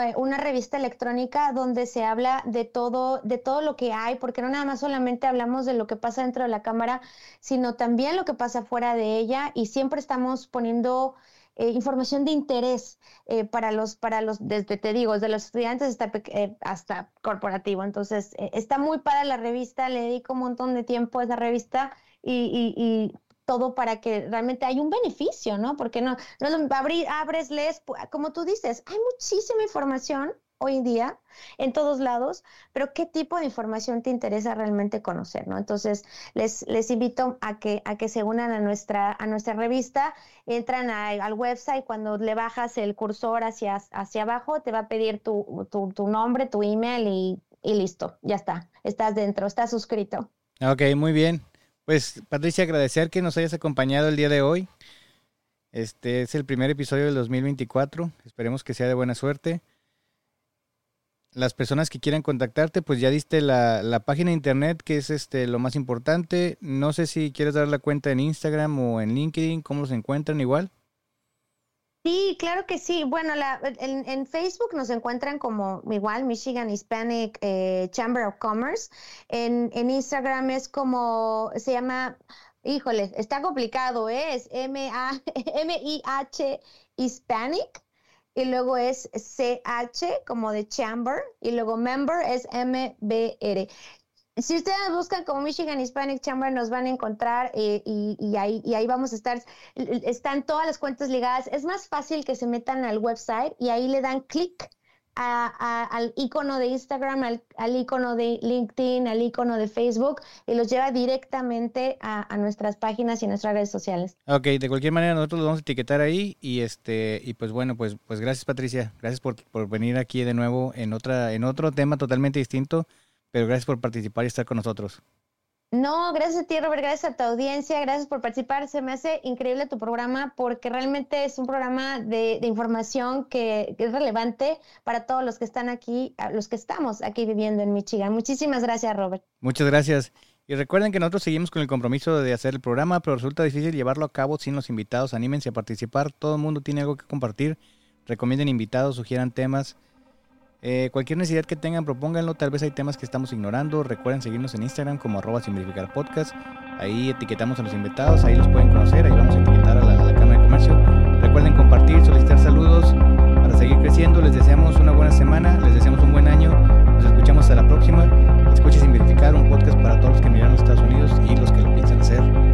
eh, una revista electrónica donde se habla de todo, de todo lo que hay, porque no nada más solamente hablamos de lo que pasa dentro de la cámara, sino también lo que pasa fuera de ella y siempre estamos poniendo eh, información de interés eh, para los, para los, desde te digo, desde los estudiantes hasta, hasta corporativo. Entonces, está muy para la revista, le dedico un montón de tiempo a esa revista y, y todo para que realmente hay un beneficio, ¿no? Porque no, no abres, lees, como tú dices, hay muchísima información hoy en día en todos lados, pero qué tipo de información te interesa realmente conocer, ¿no? Entonces, les, les invito a que, a que se unan a nuestra, a nuestra revista, entran al website, cuando le bajas el cursor hacia, hacia abajo, te va a pedir tu, tu, nombre, tu email y, y listo, ya está, estás dentro, estás suscrito. Ok, muy bien. Pues Patricia, agradecer que nos hayas acompañado el día de hoy. Este es el primer episodio del 2024. Esperemos que sea de buena suerte. Las personas que quieran contactarte, pues ya diste la, la, página de internet, que es este lo más importante. No sé si quieres dar la cuenta en Instagram o en LinkedIn, cómo los encuentran igual. Sí, claro que sí. Bueno, la, en, Facebook nos encuentran como igual Michigan Hispanic eh, Chamber of Commerce. En, en, Instagram es como, se llama, híjole, está complicado, ¿eh? es M-I-H *laughs* Hispanic y luego es CH como de Chamber y luego Member es M-B-R si ustedes buscan como Michigan Hispanic Chamber, nos van a encontrar eh, y, ahí, y ahí vamos a estar. Están todas las cuentas ligadas. Es más fácil que se metan al website y ahí le dan clic al icono de Instagram, al, icono de LinkedIn, al icono de Facebook y los lleva directamente a, nuestras páginas y nuestras redes sociales. Ok, de cualquier manera nosotros los vamos a etiquetar ahí y este y pues bueno, pues pues gracias Patricia, gracias por, por venir aquí de nuevo en otra en otro tema totalmente distinto pero gracias por participar y estar con nosotros. No, gracias a ti, Robert, gracias a tu audiencia, gracias por participar. Se me hace increíble tu programa porque realmente es un programa de, información que, es relevante para todos los que están aquí, los que estamos aquí viviendo en Michigan. Muchísimas gracias, Robert. Muchas gracias. Y recuerden que nosotros seguimos con el compromiso de hacer el programa, pero resulta difícil llevarlo a cabo sin los invitados. Anímense a participar, todo el mundo tiene algo que compartir. Recomienden invitados, sugieran temas. Eh, cualquier necesidad que tengan, propónganlo. Tal vez hay temas que estamos ignorando. Recuerden seguirnos en Instagram como arroba sin. Ahí etiquetamos a los invitados, ahí los pueden conocer, ahí vamos a etiquetar a la, Cámara de Comercio. Recuerden compartir, solicitar saludos para seguir creciendo. Les deseamos una buena semana, les deseamos un buen año. Nos escuchamos hasta la próxima. Escuchen sin verificar un podcast para todos los que miran los Estados Unidos y los que lo piensan hacer.